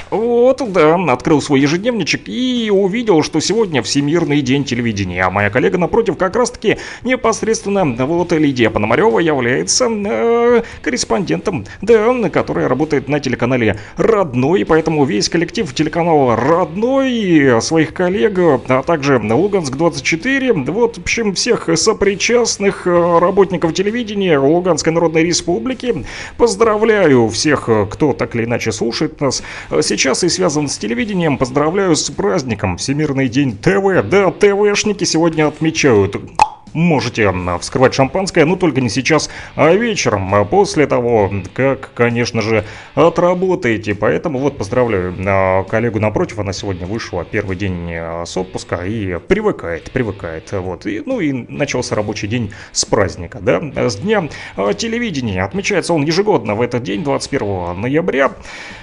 Вот, да, открыл свой ежедневничек и увидел, что сегодня Всемирный день телевидения. А моя коллега напротив как раз-таки непосредственно вот Лидия Пономарева является э, корреспондентом, да, которая работает на телеканале «Родной», поэтому весь коллектив телеканала «Родной», своих коллег, а также Луганск-24, вот, в общем, всех сопричастных э, работников телевидения Луганской Народной Республики, поздравляю всех, э, кто так или иначе слушает нас. Э, сейчас и связан с телевидением, поздравляю с праздником. Всемирный день ТВ. Да, ТВшники сегодня отмечают Можете вскрывать шампанское, но только не сейчас, а вечером, а после того, как, конечно же, отработаете. Поэтому вот поздравляю а, коллегу напротив, она сегодня вышла первый день а, с отпуска и привыкает, привыкает. Вот. И, ну и начался рабочий день с праздника, да, с дня а, телевидения. Отмечается он ежегодно в этот день, 21 ноября.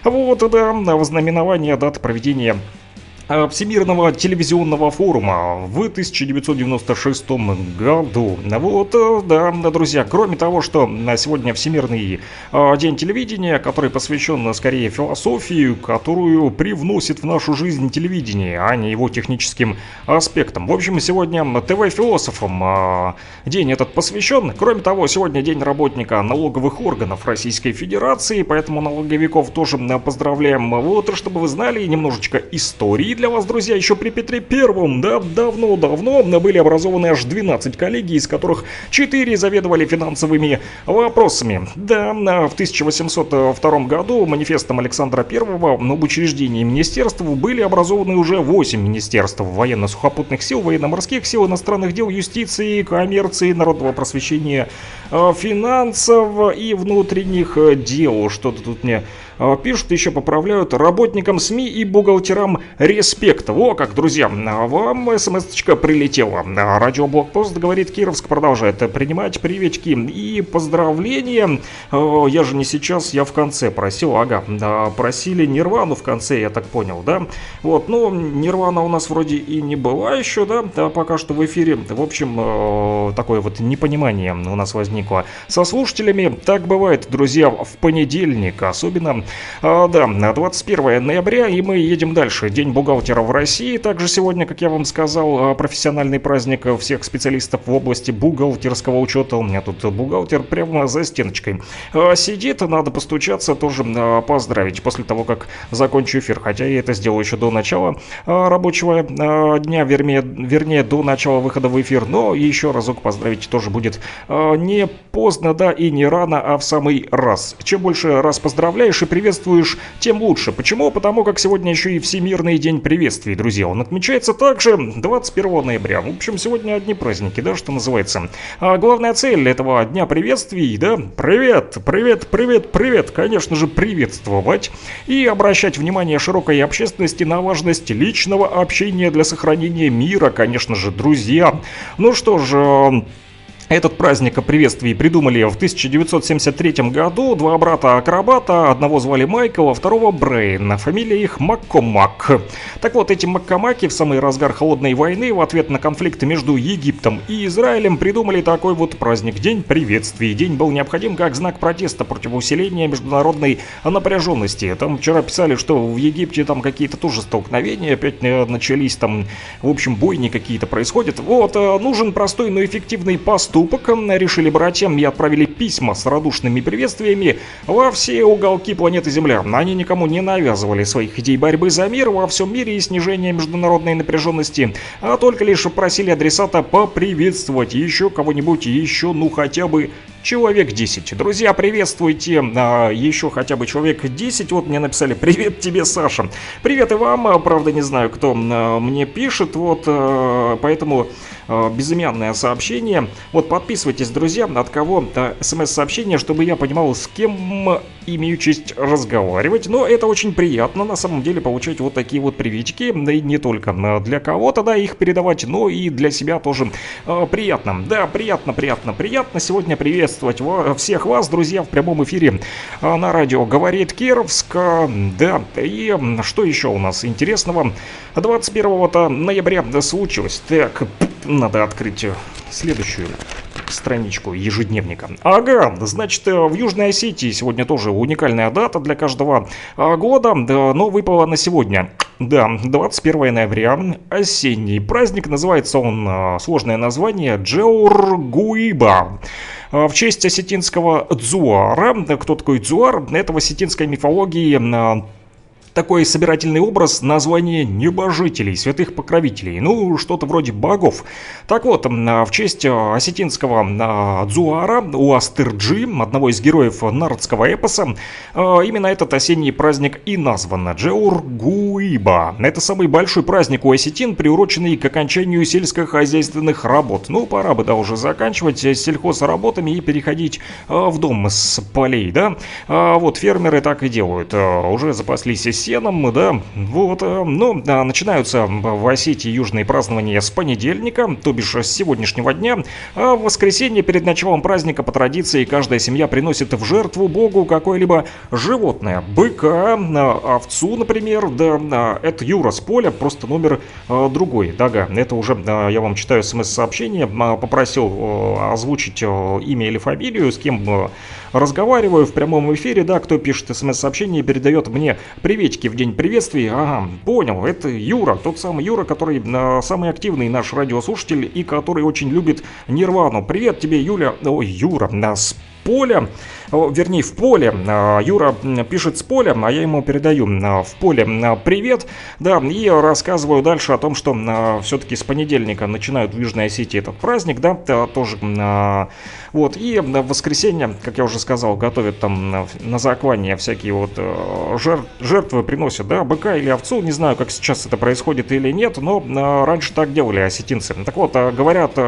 Вот, да, в знаменование даты проведения э, Всемирного телевизионного форума в 1996 году. Вот, э, да, друзья, кроме того, что на сегодня Всемирный э, день телевидения, который посвящен э, скорее философии, которую привносит в нашу жизнь телевидение, а не его техническим аспектам. В общем, сегодня ТВ-философам э, день этот посвящен. Кроме того, сегодня день работника налоговых органов Российской Федерации, поэтому налоговиков тоже э, поздравляем. Вот, чтобы вы знали немножечко истории для вас, друзья, еще при Петре Первом, да, давно-давно были образованы аж 12 коллегий, из которых 4 заведовали финансовыми вопросами. Да, а в 1802 году манифестом Александра Первого об учреждении министерств были образованы уже 8 министерств военно-сухопутных сил, военно-морских сил, иностранных дел, юстиции, коммерции, народного просвещения, э, финансов и внутренних э, дел. Что-то тут мне пишут, еще поправляют работникам СМИ и бухгалтерам респект. Во как, друзья, а вам смс-очка прилетела. А Радиоблокпост, говорит Кировск, продолжает принимать приветики и поздравления. Я же не сейчас, я в конце просил, ага, просили Нирвану в конце, я так понял, да? Вот, ну, Нирвана у нас вроде и не была еще, да, пока что в эфире. В общем, такое вот непонимание у нас возникло со слушателями. Так бывает, друзья, в понедельник, особенно, э, да, 21 ноября, и мы едем дальше. День бухгалтера в России. Также сегодня, как я вам сказал, э, профессиональный праздник всех специалистов в области бухгалтерского учета. У меня тут бухгалтер прямо за стеночкой э, сидит. Надо постучаться, тоже э, поздравить после того, как закончу эфир. Хотя я это сделаю еще до начала э, рабочего э, дня, вернее, вернее, до начала выхода в эфир. Но еще разок поздравить тоже будет э, не поздно, да, и не рано, а в самый раз. Чем больше раз поздравляешь и приветствуешь, тем лучше. Почему? Потому как сегодня еще и Всемирный день приветствий, друзья. Он отмечается также 21 ноября. В общем, сегодня одни праздники, да, что называется. А главная цель этого дня приветствий, да, привет, привет, привет, привет, конечно же, приветствовать и обращать внимание широкой общественности на важность личного общения для сохранения мира, конечно же, друзья. Ну что же, этот праздник о приветствии придумали в 1973 году два брата-акробата, одного звали Майкл, а второго Брейн, фамилия их Маккомак. Так вот, эти Маккомаки в самый разгар холодной войны в ответ на конфликт между Египтом и Израилем придумали такой вот праздник, День приветствий. День был необходим как знак протеста против усиления международной напряженности. Там вчера писали, что в Египте там какие-то тоже столкновения опять э, начались, там, в общем, бойни какие-то происходят. Вот, э, нужен простой, но эффективный поступок. Решили братья и отправили письма с радушными приветствиями во все уголки планеты Земля. Они никому не навязывали своих идей борьбы за мир во всем мире и снижения международной напряженности, а только лишь просили адресата поприветствовать еще кого-нибудь, еще, ну хотя бы человек 10. Друзья, приветствуйте а, еще хотя бы человек 10. Вот мне написали, привет тебе, Саша. Привет и вам, А, правда не знаю, кто а, мне пишет, вот, а, поэтому безымянное сообщение. Вот подписывайтесь, друзья, от кого смс-сообщение, чтобы я понимал, с кем имею честь разговаривать. Но это очень приятно, на самом деле, получать вот такие вот приветики. И не только а, для кого-то, да, их передавать, но и для себя тоже а, приятно. Да, приятно, приятно, приятно сегодня приветствовать ва- всех вас, друзья, в прямом эфире а, на радио «Говорит Кировск». Да, и что еще у нас интересного? 21 ноября случилось. Так, надо открыть э, следующую страничку ежедневника. Ага, значит, э, в Южной Осетии сегодня тоже уникальная дата для каждого а, года, да, но выпала на сегодня. Да, 21 ноября, осенний праздник, называется он, а, сложное название, Джеургуиба. В честь осетинского Дзуара. Кто такой Дзуар? Это в осетинской мифологии такой собирательный образ название небожителей, святых покровителей, ну, что-то вроде богов. Так вот, а, в честь а, осетинского а, Дзуара, Уастырджи, одного из героев нардского эпоса, именно этот осенний праздник и назван Джеургуиба. Это самый большой праздник у осетин, приуроченный к окончанию сельскохозяйственных работ. Ну, пора бы, да, уже заканчивать сельхозработами и переходить в дом с полей, да. Вот, фермеры так и делают. Уже запаслись сеном, да. Вот, а, ну, а, начинаются в Осетии южные празднования с понедельника, то бишь с сегодняшнего дня. А в воскресенье перед началом праздника по традиции каждая семья приносит в жертву Богу какое-либо животное. Быка, а, овцу, например, да, а, это Юра с поля, просто номер а, другой. Дага, это уже а, я вам читаю смс-сообщение, попросил озвучить имя или фамилию, с кем разговариваю в прямом эфире, да, кто пишет смс-сообщение и передает мне приветики в день приветствий. Ага, понял, это Юра, тот самый Юра, который а, самый активный наш радиослушатель и который очень любит Нирвану. Привет тебе, Юля, ой, Юра, нас поля, о, вернее в поле. А, Юра пишет с поля, а я ему передаю а, в поле а, привет. Да, и рассказываю дальше о том, что все-таки с понедельника начинают в Южной Осетии этот праздник, да, тоже. Вот, и в воскресенье, как я уже сказал, готовят там на заклание всякие вот жер- жертвы приносят, да, быка или овцу, не знаю, как сейчас это происходит или нет, но раньше так делали осетинцы. Так вот, говорят,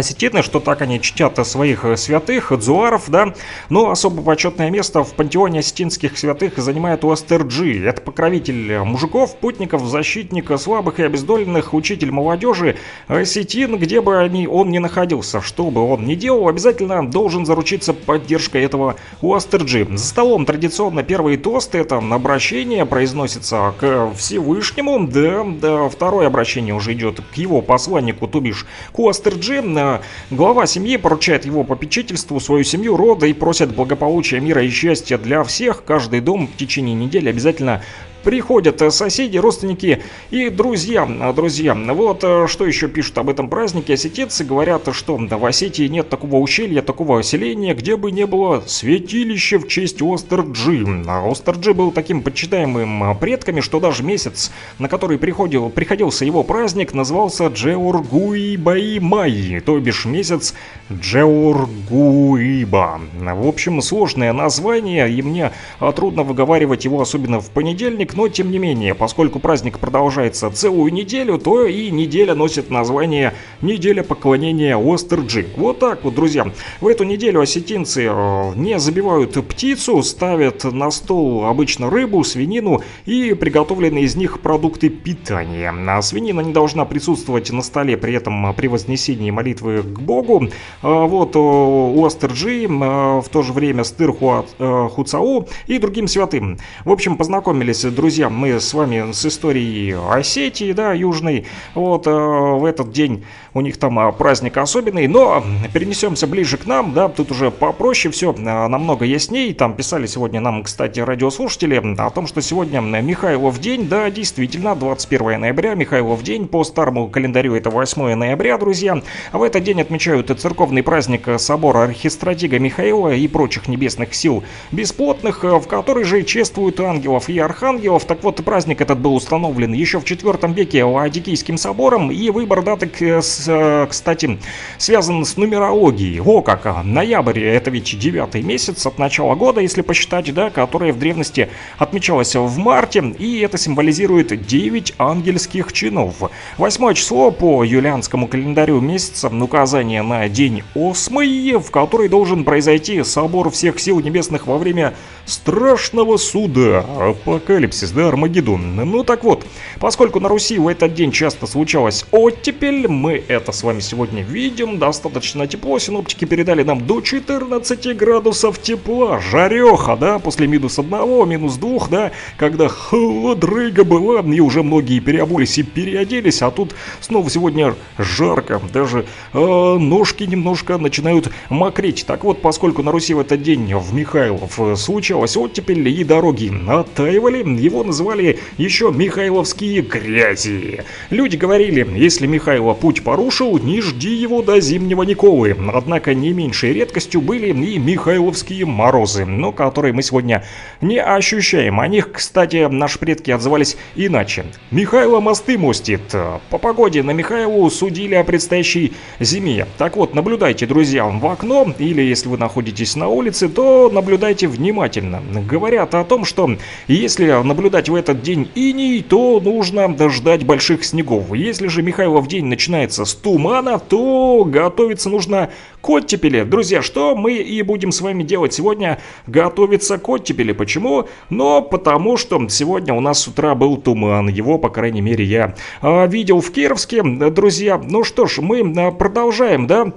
Осетины, что так они чтят своих э, святых, дзуаров, да, но особо почетное место в пантеоне осетинских святых занимает Уастерджи. Это покровитель мужиков, путников, защитник слабых и обездоленных, учитель молодежи, осетин, где бы они, он ни находился, что бы он ни делал, обязательно должен заручиться поддержкой этого Уастерджи. За столом традиционно первый тост, это обращение, произносится к Всевышнему, да, да, второе обращение уже идет к его посланнику, то бишь к Уастерджи, э, глава семьи поручает его попечительству свою семью, рода и просит благополучия, мира и счастья для всех. Каждый дом в течение недели обязательно Приходят э, соседи, родственники и друзья. Друзья, вот э, что еще пишут об этом празднике. Осетинцы говорят, что в Осетии нет такого ущелья, такого селения, где бы не было святилища в честь Остерджи. А Остерджи был таким почитаемым а, предками, что даже месяц, на который приходил, приходился его праздник, назывался Джеургуибаимай, то бишь месяц Джеургуиба. В общем, сложное название, и мне а, трудно выговаривать его, особенно в понедельник, но тем не менее, поскольку праздник продолжается целую неделю, то и неделя носит название «Неделя поклонения Остерджи». Вот так вот, друзья. В эту неделю осетинцы э, не забивают птицу, ставят на стол обычно рыбу, свинину и приготовленные из них продукты питания. А свинина не должна присутствовать на столе при этом при вознесении молитвы к Богу. А Вот э, Остерджи э, в то же время Стыр Хуцау и другим святым. В общем, познакомились, друзья, мы с вами с историей Осетии, да, южной. Вот э, в этот день у них там а, праздник особенный, но перенесемся ближе к нам, да, тут уже попроще все, намного ясней. Там писали сегодня нам, кстати, радиослушатели о том, что сегодня Михайлов день, да, действительно, 21 ноября, Михайлов день, по старому календарю это 8 ноября, друзья. А в этот день отмечают и церковный праздник собора архистратига Михаила и прочих небесных сил бесплотных, в который же чествуют ангелов и архангелов, ангелов. Так вот, праздник этот был установлен еще в IV веке Ладикийским собором, и выбор даты, к- э, кстати, связан с нумерологией. О, как! а, Ноябрь, это ведь девятый месяц от начала года, если посчитать, да, которое в древности отмечалось в марте, и это символизирует 9 ангельских чинов. Восьмое число по юлианскому календарю месяца указание на день осмый, в который должен произойти собор всех сил небесных во время страшного суда, апокалипсис, да, Армагеддон. Ну так вот, поскольку на Руси в этот день часто случалась оттепель, мы это с вами сегодня видим, достаточно тепло, синоптики передали нам до 14 градусов тепла, жареха, да, после минус 1, минус 2, да, когда холодрыга была, и уже многие переобулись и переоделись, а тут снова сегодня жарко, даже э, ножки немножко начинают мокреть. Так вот, поскольку на Руси в этот день в Михайлов э, случалась оттепель и дороги оттаивали, его называли еще Михайловские грязи. Люди говорили, если Михайло путь порушил, не жди его до зимнего Николы. Однако не меньшей редкостью были и Михайловские морозы, но которые мы сегодня не ощущаем. О них, кстати, наши предки отзывались иначе. Михайло мосты мостит. По погоде на Михайлу судили о предстоящей зиме. Так вот, наблюдайте, друзья, в окно, или если вы находитесь на улице, то наблюдайте внимательно. Говорят о том, что если наблюдать в этот день иней, то нужно ждать больших снегов. Если же Михайлов день начинается с тумана, то готовиться нужно к оттепели. Друзья, что мы и будем с вами делать сегодня? Готовиться к оттепели. Почему? Но потому что сегодня у нас с утра был туман. Его, по крайней мере, я а, видел в Кировске. Друзья, ну что ж, мы а, продолжаем, да?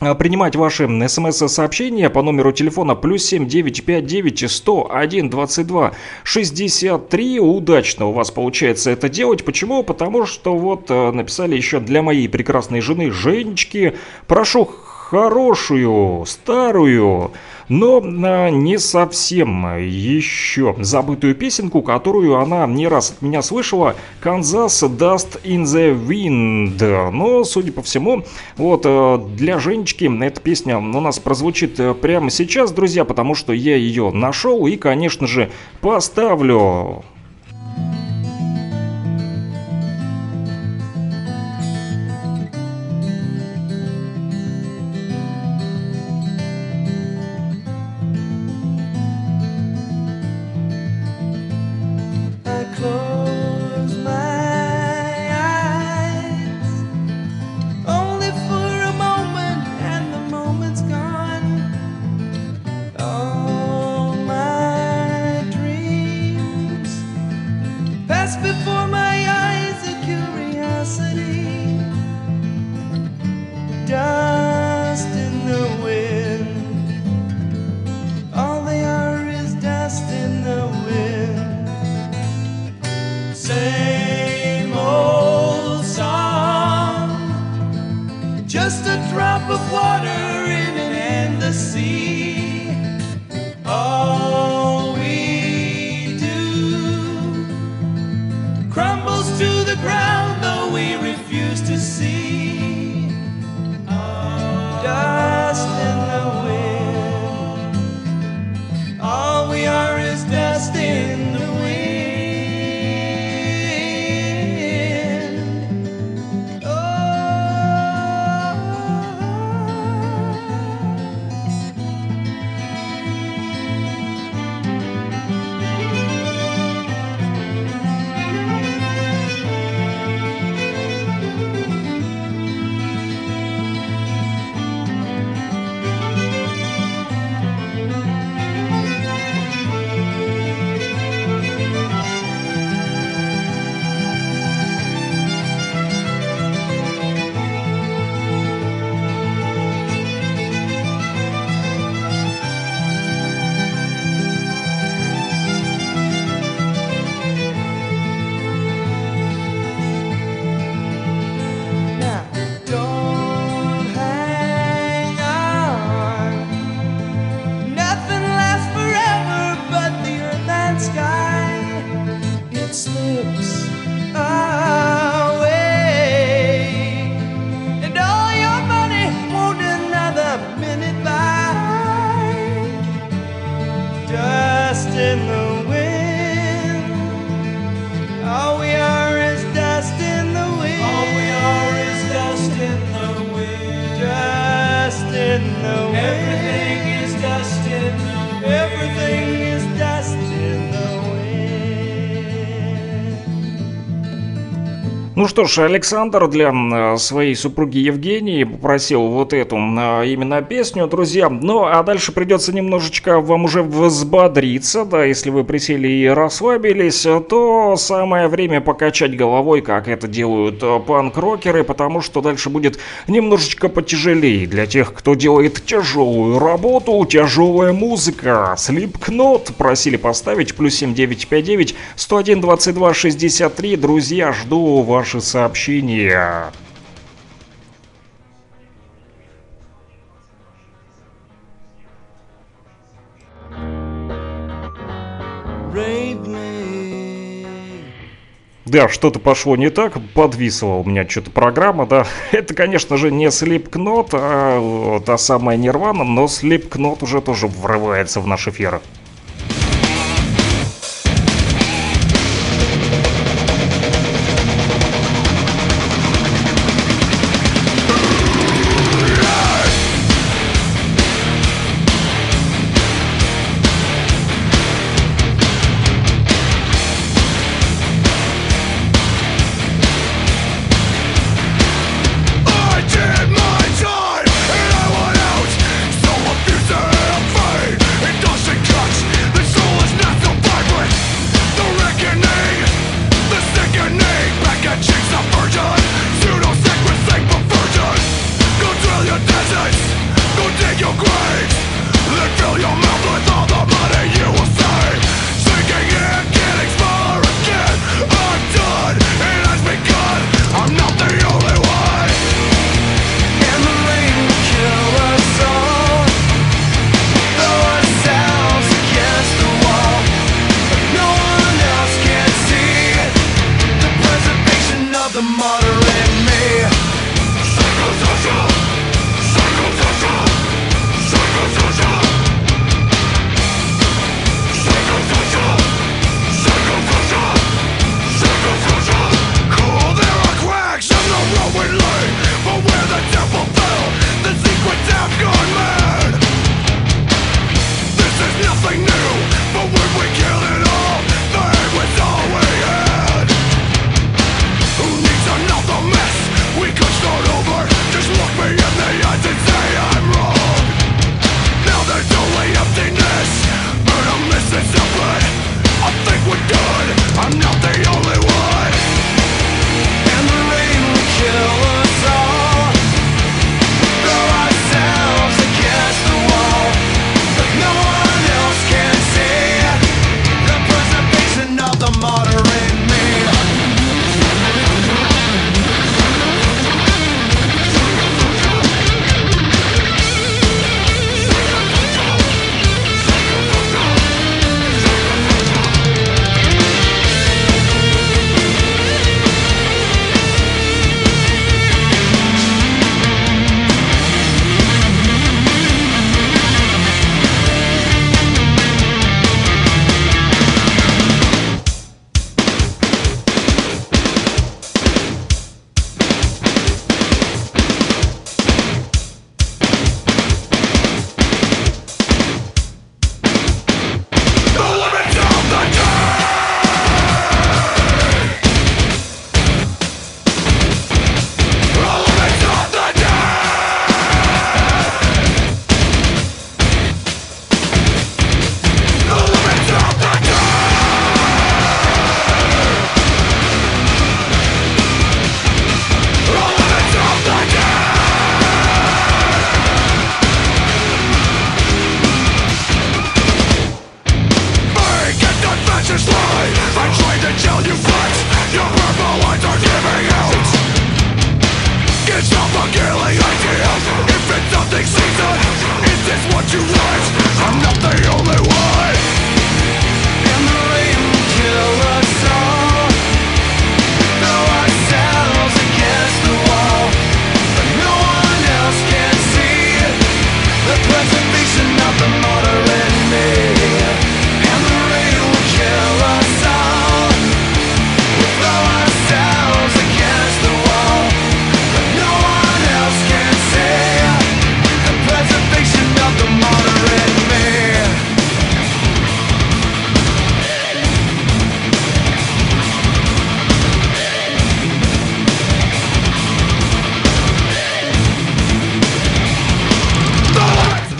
А, принимать ваши смс-сообщения по номеру телефона плюс 7 959 101 22 63. Удачно у вас получается это делать. Почему? Потому что вот э, написали еще для моей прекрасной жены Женечки. Прошу хорошую, старую, но а, не совсем еще забытую песенку, которую она не раз от меня слышала. Kansas Dust in the Wind. Но, судя по всему, вот э, для Женечки эта песня у нас прозвучит э, прямо сейчас, друзья, потому что я ее нашел и, конечно же, поставлю. I что ж, Александр для э, своей супруги Евгении попросил вот эту э, именно песню, друзья. Ну, а дальше придется немножечко вам уже взбодриться, да, если вы присели и расслабились, то самое время покачать головой, как это делают э, панк-рокеры, потому что дальше будет немножечко потяжелее для тех, кто делает тяжелую работу, тяжелая музыка. Слипкнот просили поставить, плюс 7959 101 22 63. Друзья, жду ваши сообщение. Да, что-то пошло не так, подвисла у меня что-то программа, да. Это, конечно же, не Slipknot, а та самая Нирвана, но Slipknot уже тоже врывается в наш эфир.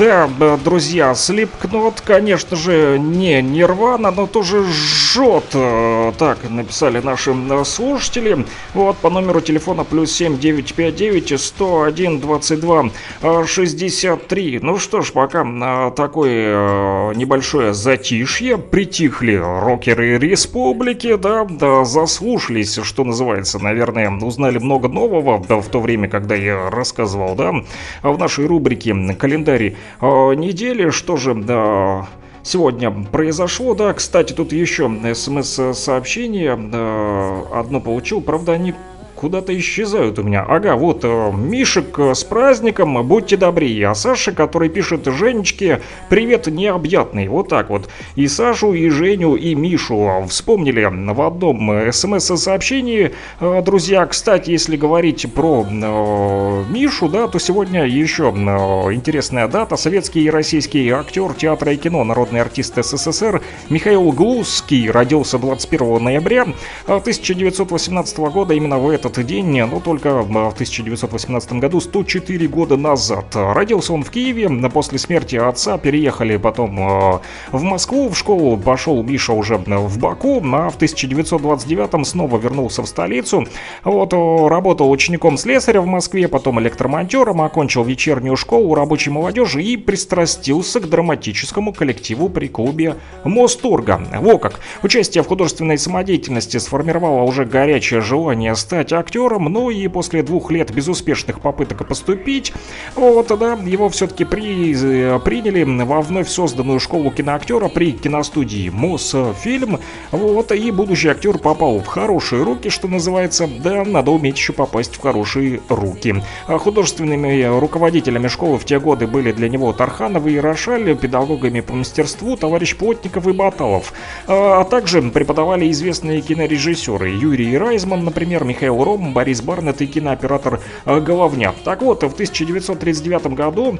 Да, б- друзья, Slipknot, конечно же, не Нирвана, но тоже жжет. э, Так написали наши э, слушатели. Вот по номеру телефона плюс 7959 101 22 э, 63. Ну что ж, пока э, такое э, небольшое затишье, притихли рокеры республики, да, да, заслушались, что называется, наверное, узнали много нового да, в то время, когда я рассказывал, да, в нашей рубрике «Календарь э, недели». Что же, да, сегодня произошло, да, кстати, тут еще смс-сообщение э, одно получил, правда, они куда-то исчезают у меня. Ага, вот, э, Мишек э, с праздником, будьте добры. А Саша, который пишет Женечке, привет необъятный. Вот так вот. И Сашу, и Женю, и Мишу вспомнили в одном э, смс-сообщении. Э, Друзья, кстати, если говорить про э, Мишу, да, то сегодня еще э, интересная дата. Советский и российский актер театра и кино, народный артист СССР Михаил Глузский родился 21 ноября 1918 года. Именно в этот день, но только в 1918 году, 104 года назад. Родился он в Киеве, после смерти отца переехали потом э, в Москву, в школу пошел Миша уже в Баку, а в 1929 снова вернулся в столицу. Вот, э, работал учеником слесаря в Москве, потом электромонтером, окончил вечернюю школу рабочей молодежи и пристрастился к драматическому коллективу при клубе Мосторга. Во как! Участие в художественной самодеятельности сформировало уже горячее желание стать актером, но и после двух лет безуспешных попыток поступить, вот, да, его все-таки при, э, приняли во вновь созданную школу киноактера при киностудии Мосфильм, вот, и будущий актер попал в хорошие руки, что называется, да, надо уметь еще попасть в хорошие руки. А Художественными руководителями школы в те годы были для него Тарханов и Рошаль, педагогами по мастерству товарищ Плотников и Баталов, а а также преподавали известные кинорежиссеры Юрий Райзман, например, Михаил Ром, Борис Барнет и кинооператор э, Головня. Так вот, в 1939 году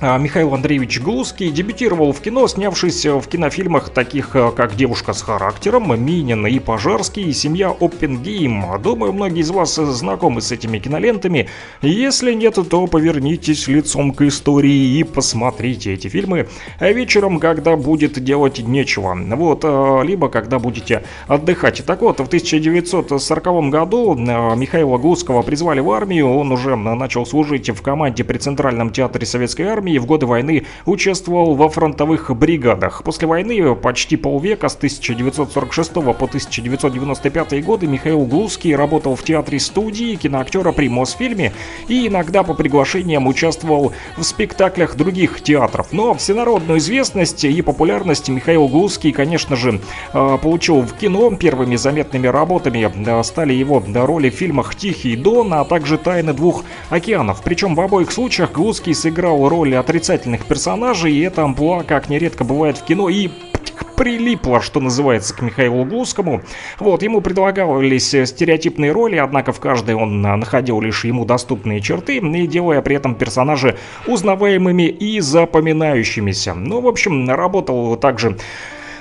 Михаил Андреевич Глузский дебютировал в кино, снявшись в кинофильмах таких э, как «Девушка с характером», «Минин» и «Пожарский» и «Семья Оппенгейм». Думаю, многие из вас знакомы с этими кинолентами. Если нет, то повернитесь лицом к истории и посмотрите эти фильмы вечером, когда будет делать нечего. Вот, э, либо когда будете отдыхать. Так вот, в 1940 году э, Михаила Глузского призвали в армию. Он уже начал служить в команде при Центральном театре Советской армии и в годы войны участвовал во фронтовых бригадах. После войны почти полвека с 1946 по 1995 годы Михаил Глузский работал в театре-студии киноактера при Мосфильме и иногда по приглашениям участвовал в спектаклях других театров. Но всенародную известность и популярность Михаил Глузский, конечно же, э, получил в кино. Первыми заметными работами э, стали его роли в фильмах «Тихий Дон», а также «Тайны двух океанов». Причем в обоих случаях Глузский сыграл роли отрицательных персонажей, и это амплуа, как нередко бывает в кино, и прилипло, что называется, к Михаилу Глузскому. Вот, ему предлагались э, стереотипные роли, однако в каждой он а, находил лишь ему доступные черты, и делая при этом персонажи узнаваемыми и запоминающимися. Ну, в общем, работал также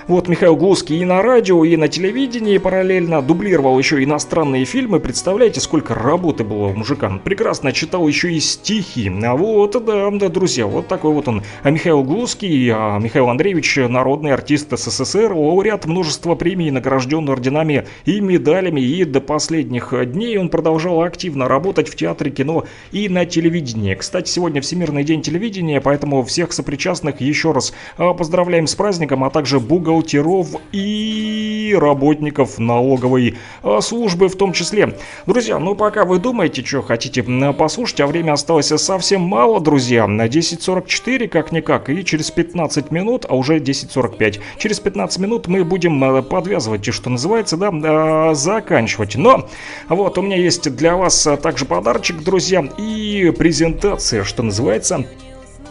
вот Михаил Глузский и на радио, и на телевидении параллельно дублировал еще иностранные фильмы. Представляете, сколько работы было у мужика. Прекрасно читал еще и стихи. А вот, да, да, друзья, вот такой вот он. А Михаил Глузский, а Михаил Андреевич, народный артист СССР, лауреат множества премий, награжден орденами и медалями. И до последних дней он продолжал активно работать в театре, кино и на телевидении. Кстати, сегодня Всемирный день телевидения, поэтому всех сопричастных еще раз а, поздравляем с праздником, а также бухгалтеров и работников налоговой а, службы в том числе. Друзья, ну пока вы думаете, что хотите послушать, а время осталось совсем мало, друзья. На 10.44 как-никак, и через 15 минут, а уже 10.45, через 15 минут мы будем а, подвязывать, что называется, да, а, заканчивать. Но вот у меня есть для вас также подарочек, друзья, и презентация, что называется,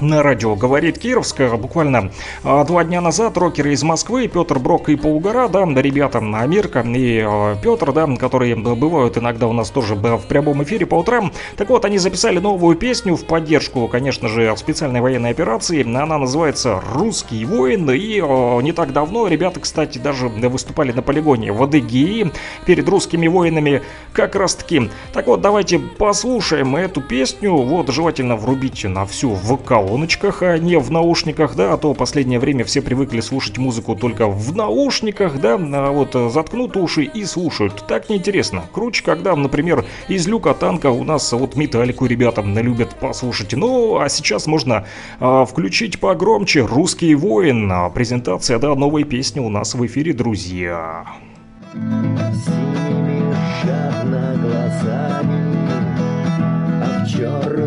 на радио «Говорит Кировская». Буквально а, два дня назад рокеры из Москвы, Петр Брок и Полугора, да, ребята Амирка и а, Петр, да, которые бывают иногда у нас тоже в прямом эфире по утрам. Так вот, они записали новую песню в поддержку, конечно же, специальной военной операции. Она называется «Русский воин». И а, не так давно ребята, кстати, даже выступали на полигоне в Адыгее перед русскими воинами как раз таки. Так вот, давайте послушаем эту песню. Вот, желательно врубите на всю вокал колоночках, а не в наушниках, да, а то последнее время все привыкли слушать музыку только в наушниках, да, а вот э, заткнут уши и слушают. Так неинтересно. Круче, когда, например, из люка танка у нас вот металлику ребята любят послушать. Ну, а сейчас можно а, включить погромче «Русский воин». А, презентация, да, новой песни у нас в эфире, друзья. синими жадно глазами, а в черную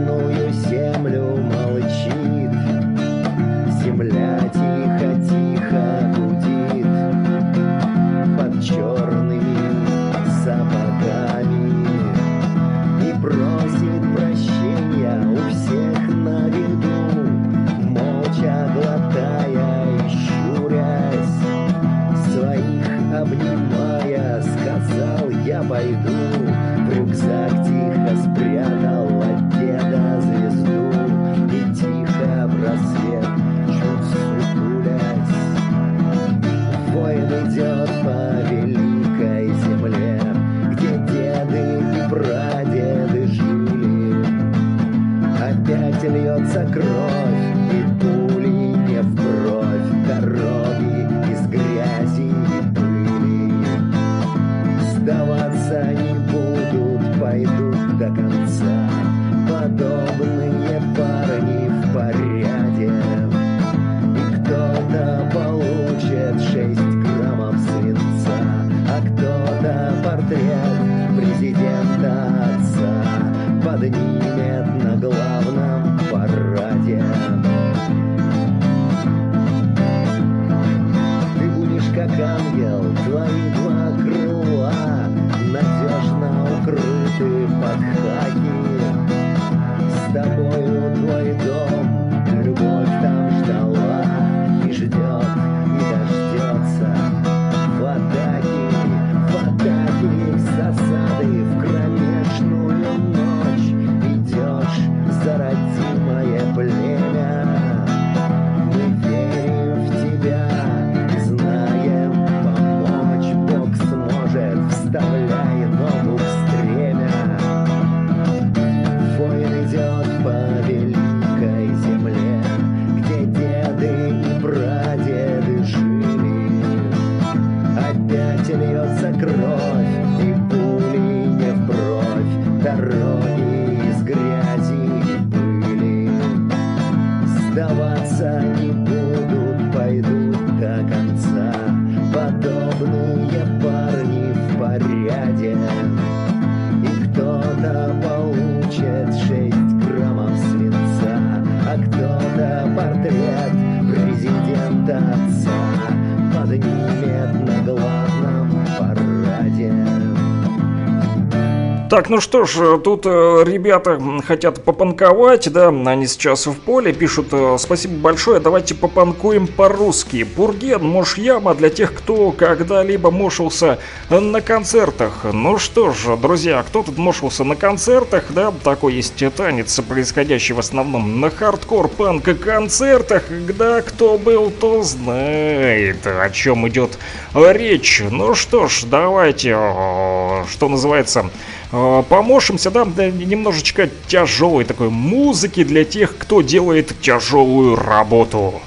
Так, ну что ж, тут э, ребята хотят попанковать, да, они сейчас в поле, пишут, э, спасибо большое, давайте попанкуем по-русски. Пурген, Мош-яма для тех, кто когда-либо мошился на концертах. Ну что ж, друзья, кто тут мошился на концертах, да, такой есть танец, происходящий в основном на хардкор-панк концертах, да, кто был, то знает, о чем идет речь. Ну что ж, давайте, что называется, помошимся, да, да, немножечко тяжелой такой музыки для тех, кто делает тяжелую работу.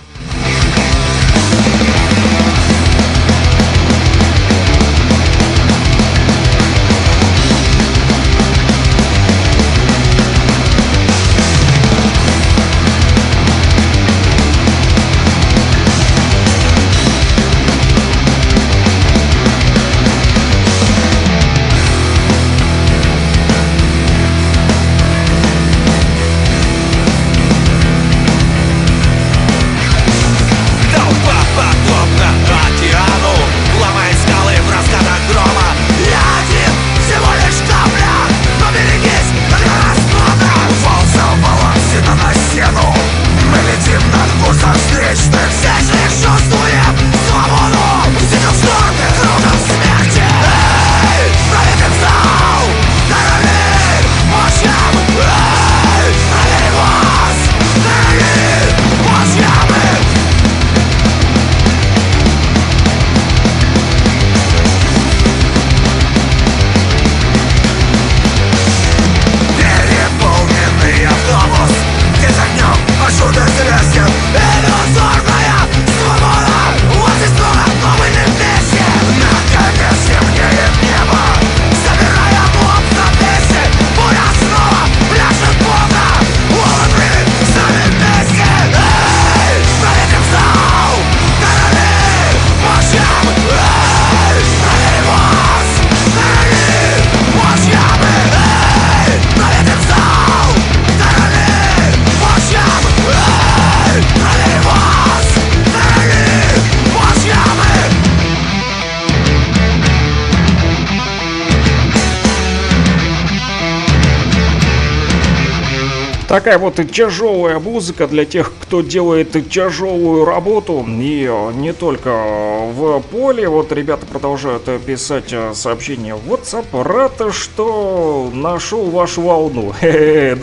Такая вот тяжелая музыка для тех, кто делает тяжелую работу. И э, не только в поле. Вот ребята продолжают э, писать э, сообщения в WhatsApp. Рад, что нашел вашу волну.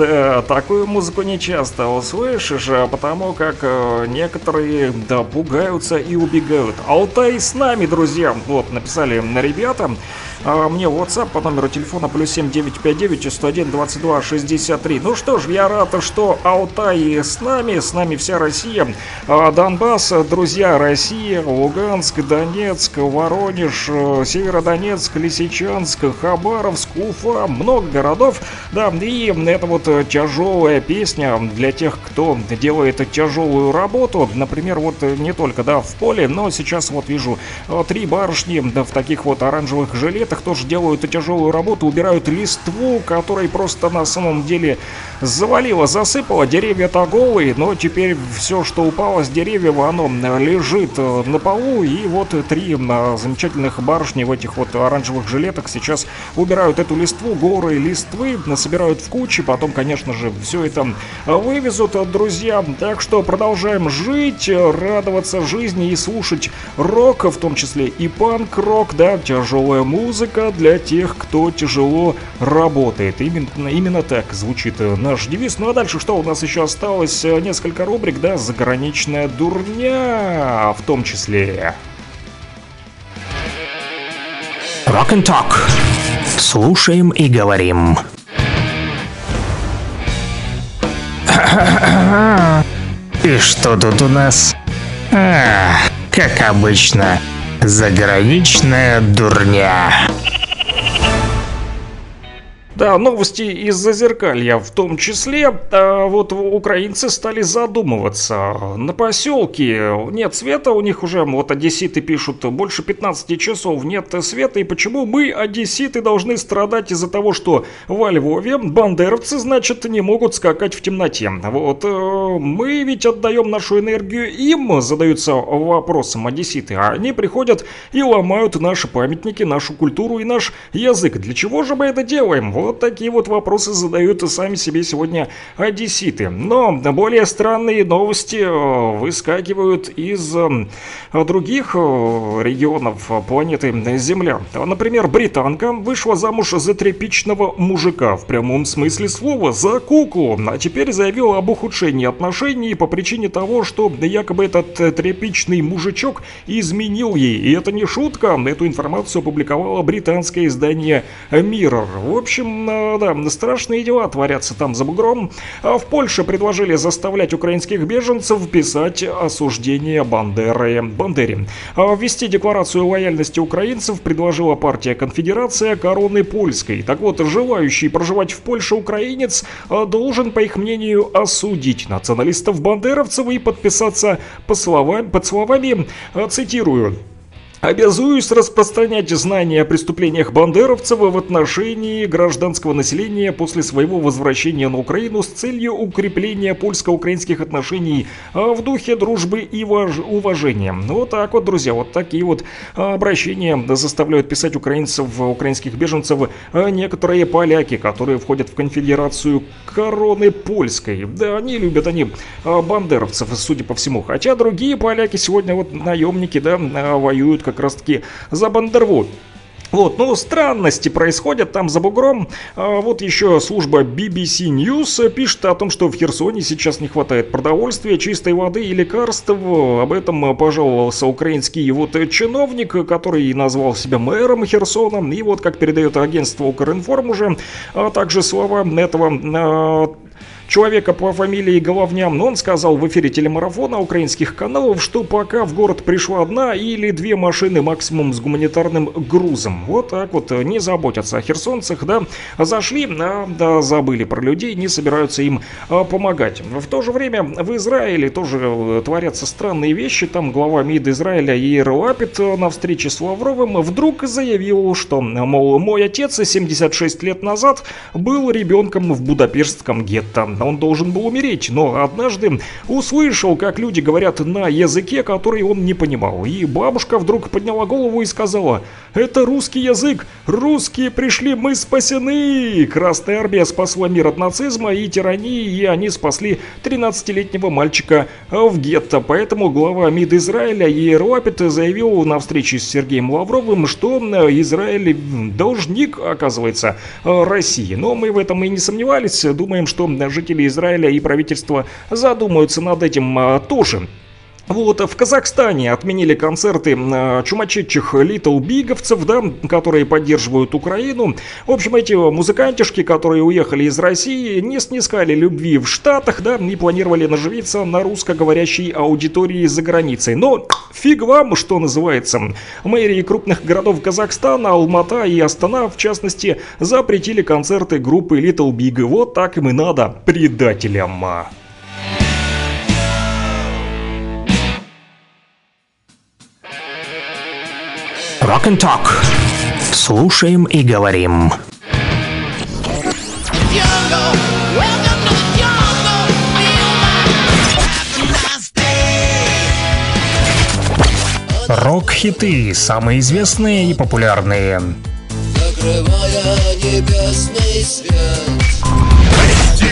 Да, такую музыку не часто услышишь, потому как некоторые да, пугаются и убегают. Алтай с нами, друзья. Вот, написали ребята. А мне WhatsApp по номеру телефона плюс 7959 101 22 63. Ну что ж, я рад, что Алтай с нами, с нами вся Россия. А, Донбасс, друзья, Россия, Луганск, Донецк, Воронеж, э, Северодонецк, Лисичанск, Хабаровск, Уфа, много городов. Да, и это вот тяжелая песня для тех, кто делает тяжелую работу. Например, вот не только, да, в поле, но сейчас вот вижу э, три барышни да, в таких вот оранжевых жилетах тоже делают тяжелую работу, убирают листву, которой просто на самом деле завалило, засыпало. Деревья-то голые, но теперь все, что упало с деревьев, оно лежит э, на полу. И вот три э, замечательных барышни в этих вот оранжевых жилетах сейчас убирают эту листву, горы листвы, собирают в кучи, потом, конечно же, все это вывезут, друзья. Так что продолжаем жить, радоваться жизни и слушать рок, в том числе и панк-рок, да, тяжелая музыка для тех, кто тяжело работает. Именно, именно так звучит э, наш девиз. Ну а дальше что у нас еще осталось? Э, Несколько рубрик, да, заграничная дурня в том числе. Rock and Talk. Слушаем и говорим. И что тут у нас? А, как обычно, заграничная дурня. Да, новости из Зазеркалья в том числе. А вот украинцы стали задумываться. На поселке нет света, у них уже, вот одесситы пишут, больше 15 часов нет света. И почему мы, одесситы, должны страдать из-за того, что во Львове бандеровцы, значит, не могут скакать в темноте. Вот, э, мы ведь отдаем нашу энергию им, задаются вопросом одесситы. А они приходят и ломают наши памятники, нашу культуру и наш язык. Для чего же мы это делаем? Вот такие вот вопросы задают сами себе сегодня одесситы. Но более странные новости э, выскакивают из э, других э, регионов планеты Земля. Например, британка вышла замуж за тряпичного мужика, в прямом смысле слова, за куклу, а теперь заявила об ухудшении отношений по причине того, что якобы этот тряпичный мужичок изменил ей. И это не шутка, эту информацию опубликовало британское издание Mirror. В общем, да, страшные дела творятся там за бугром. А в Польше предложили заставлять украинских беженцев писать осуждение Бандеры. Бандере. А ввести декларацию лояльности украинцев предложила партия Конфедерация Короны Польской. Так вот, желающий проживать в Польше украинец э, должен, по их мнению, осудить националистов-бандеровцев и подписаться по словам, под словами, э, цитирую, Обязуюсь распространять знания о преступлениях бандеровцев в отношении гражданского населения после своего возвращения на Украину с целью укрепления польско-украинских отношений а, в духе дружбы и важ- уважения. Вот так вот, друзья, вот такие вот обращения заставляют писать украинцев, украинских беженцев а, некоторые поляки, которые входят в конфедерацию короны польской. Да, они любят они а, бандеровцев, судя по всему. Хотя другие поляки сегодня вот наемники, да, воюют как раз-таки за Бандервуд. Вот, ну, странности происходят там за бугром. А, вот еще служба BBC News пишет о том, что в Херсоне сейчас не хватает продовольствия, чистой воды и лекарств. Об этом пожаловался украинский вот чиновник, который назвал себя мэром Херсона. И вот, как передает агентство Укринформ уже, а также слова этого а, человека по фамилии Головням, но он сказал в эфире телемарафона украинских каналов, что пока в город пришла одна или две машины максимум с гуманитарным грузом. Вот так вот не заботятся о херсонцах, да, зашли, а, да, забыли про людей, не собираются им а, помогать. В то же время в Израиле тоже э, творятся странные вещи, там глава МИД Израиля Яир Лапид э, на встрече с Лавровым вдруг заявил, что, мол, мой отец 76 лет назад был ребенком в Будапештском гетто. Он должен был умереть, но однажды услышал, как люди говорят на языке, который он не понимал. И бабушка вдруг подняла голову и сказала, это русский язык, русские пришли, мы спасены. Красная армия спасла мир от нацизма и тирании, и они спасли 13-летнего мальчика в гетто. Поэтому глава МИД Израиля Лапид заявил на встрече с Сергеем Лавровым, что Израиль должник, оказывается, России. Но мы в этом и не сомневались. Думаем, что жители Израиля и правительство задумаются над этим а, тоже. Вот, в Казахстане отменили концерты э, чумачетчих Литл Биговцев, да, которые поддерживают Украину. В общем, эти музыкантишки, которые уехали из России, не снискали любви в Штатах, да, и планировали наживиться на русскоговорящей аудитории за границей. Но фиг вам, что называется. Мэрии крупных городов Казахстана, Алмата и Астана, в частности, запретили концерты группы Little Big. Вот так им и надо, предателям. Rock and Talk. Слушаем и говорим. Рок-хиты, самые известные и популярные. Закрывая небесный свет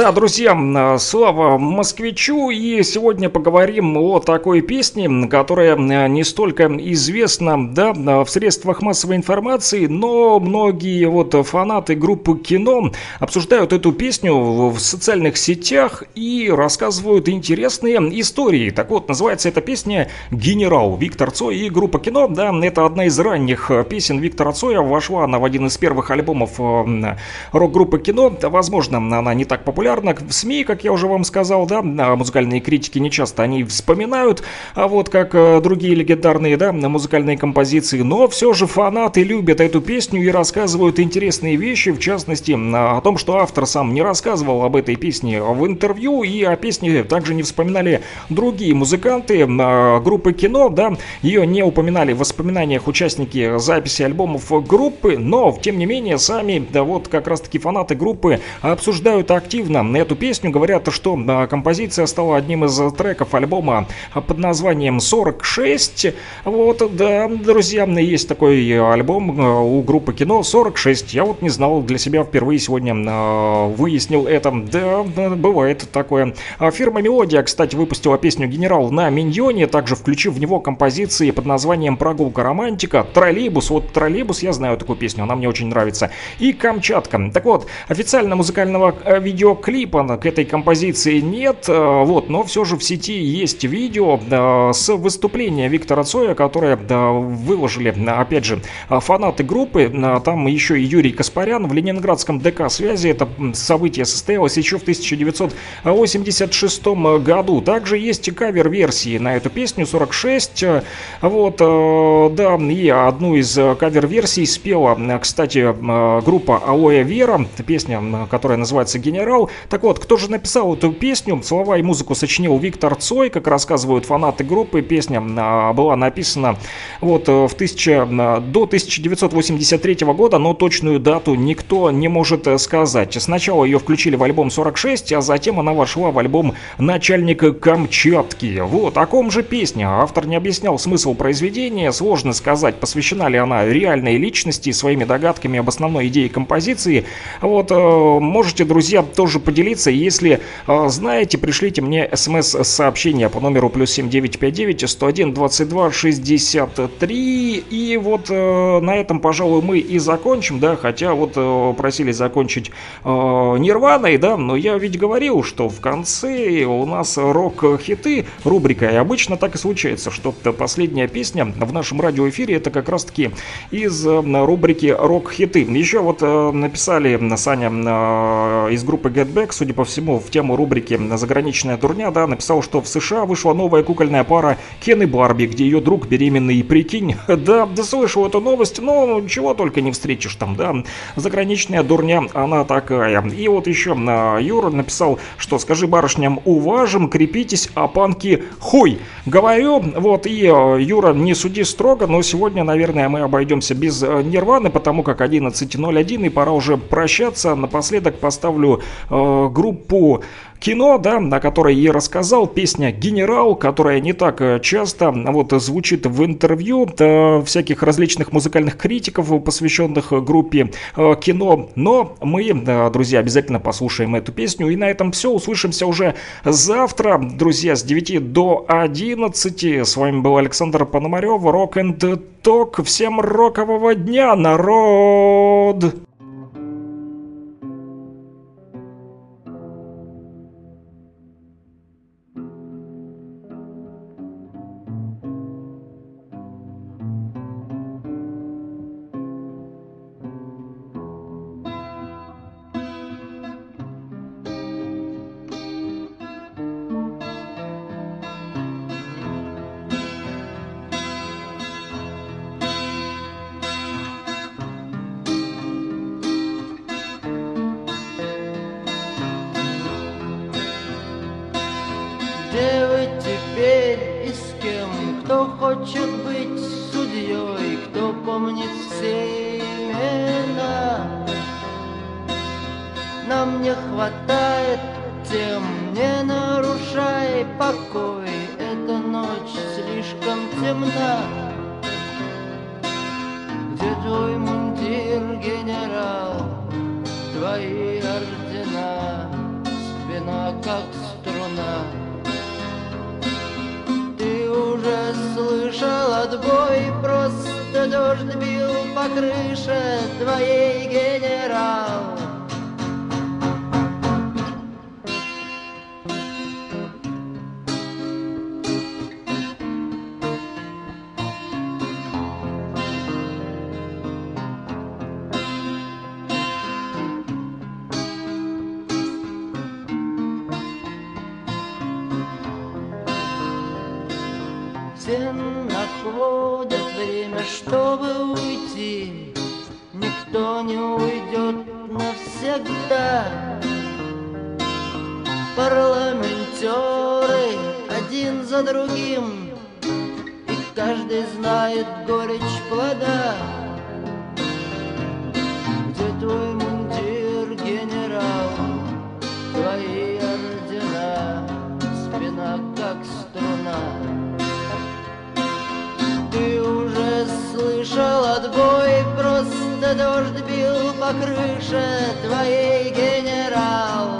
Да, друзья, э, слава москвичу, и сегодня поговорим о такой песне, которая э, не столько известна, да, в средствах массовой информации, но многие вот фанаты группы кино обсуждают эту песню в социальных сетях и рассказывают интересные истории. Так вот, называется эта песня «Генерал» Виктор Цой и группа кино, да, это одна из ранних песен Виктора Цоя, вошла она в один из первых альбомов э, рок-группы кино, возможно, она не так популярна, в СМИ, как я уже вам сказал, да, а музыкальные критики не часто они вспоминают, а вот как э, другие легендарные, да, музыкальные композиции, но все же фанаты любят эту песню и рассказывают интересные вещи, в частности, о том, что автор сам не рассказывал об этой песне в интервью, и о песне также не вспоминали другие музыканты э, группы кино, да, ее не упоминали в воспоминаниях участники записи альбомов группы, но, тем не менее, сами, да вот как раз-таки фанаты группы обсуждают активно эту песню. Говорят, что а, композиция стала одним из треков альбома под названием 46. Вот, да, друзья, есть такой альбом а, у группы кино 46. Я вот не знал для себя впервые сегодня а, выяснил это. Да, бывает такое. Фирма Мелодия, кстати, выпустила песню «Генерал» на Миньоне, также включив в него композиции под названием «Прогулка романтика», «Троллейбус». Вот «Троллейбус» я знаю такую песню, она мне очень нравится. И «Камчатка». Так вот, официально музыкального видеоклипа клипа к этой композиции нет, э, вот, но все же в сети есть видео э, с выступления Виктора Цоя, которое выложили, опять же, фанаты группы, там еще и Юрий Каспарян в Ленинградском ДК связи, это событие состоялось еще в 1986 году. Также есть кавер-версии на эту песню 46, вот, э, да, и одну из кавер-версий спела, кстати, группа Алоэ Вера, песня, которая называется «Генерал», так вот, кто же написал эту песню? Слова и музыку сочинил Виктор Цой, как рассказывают фанаты группы. Песня а, была написана вот э, в 1000, а, до 1983 года, но точную дату никто не может э, сказать. Сначала ее включили в альбом 46, а затем она вошла в альбом «Начальник Камчатки». Вот, о ком же песня? Автор не объяснял смысл произведения, сложно сказать, посвящена ли она реальной личности, своими догадками об основной идее композиции. Вот, э, можете, друзья, тоже поделиться. Если э, знаете, пришлите мне смс-сообщение по номеру плюс 7959 101 22 63. И вот э, на этом, пожалуй, мы и закончим, да, хотя вот э, просили закончить э, Нирваной, да, но я ведь говорил, что в конце у нас рок-хиты рубрика, и обычно так и случается, что последняя песня в нашем радиоэфире это как раз-таки из э, рубрики рок-хиты. Еще вот э, написали Саня э, из группы Get Flatback, судя по всему, в тему рубрики «Заграничная дурня», да, написал, что в США вышла новая кукольная пара Кен и Барби, где ее друг беременный, прикинь, да, да слышал эту новость, но чего только не встретишь там, да, заграничная дурня, она такая. И вот еще а, Юра написал, что скажи барышням уважим, крепитесь, а панки хуй. Говорю, вот, и э, Юра, не суди строго, но сегодня, наверное, мы обойдемся без э, Нирваны, потому как 11.01 и пора уже прощаться. Напоследок поставлю э, группу кино, да, о которой я рассказал, песня «Генерал», которая не так э, часто вот звучит в интервью да, всяких различных музыкальных критиков, посвященных группе э, кино, но мы, да, друзья, обязательно послушаем эту песню, и на этом все, услышимся уже завтра, друзья, с 9 до 11, с вами был Александр Пономарев, Rock and Talk, всем рокового дня, народ! Все находят время, чтобы уйти. Никто не уйдет навсегда. Парламентеры один за другим, И каждый знает горечь плода. Где твой мундир, генерал? Твои ордена, спина как струна. Слышал отбой, просто дождь бил по крыше твоей генерал.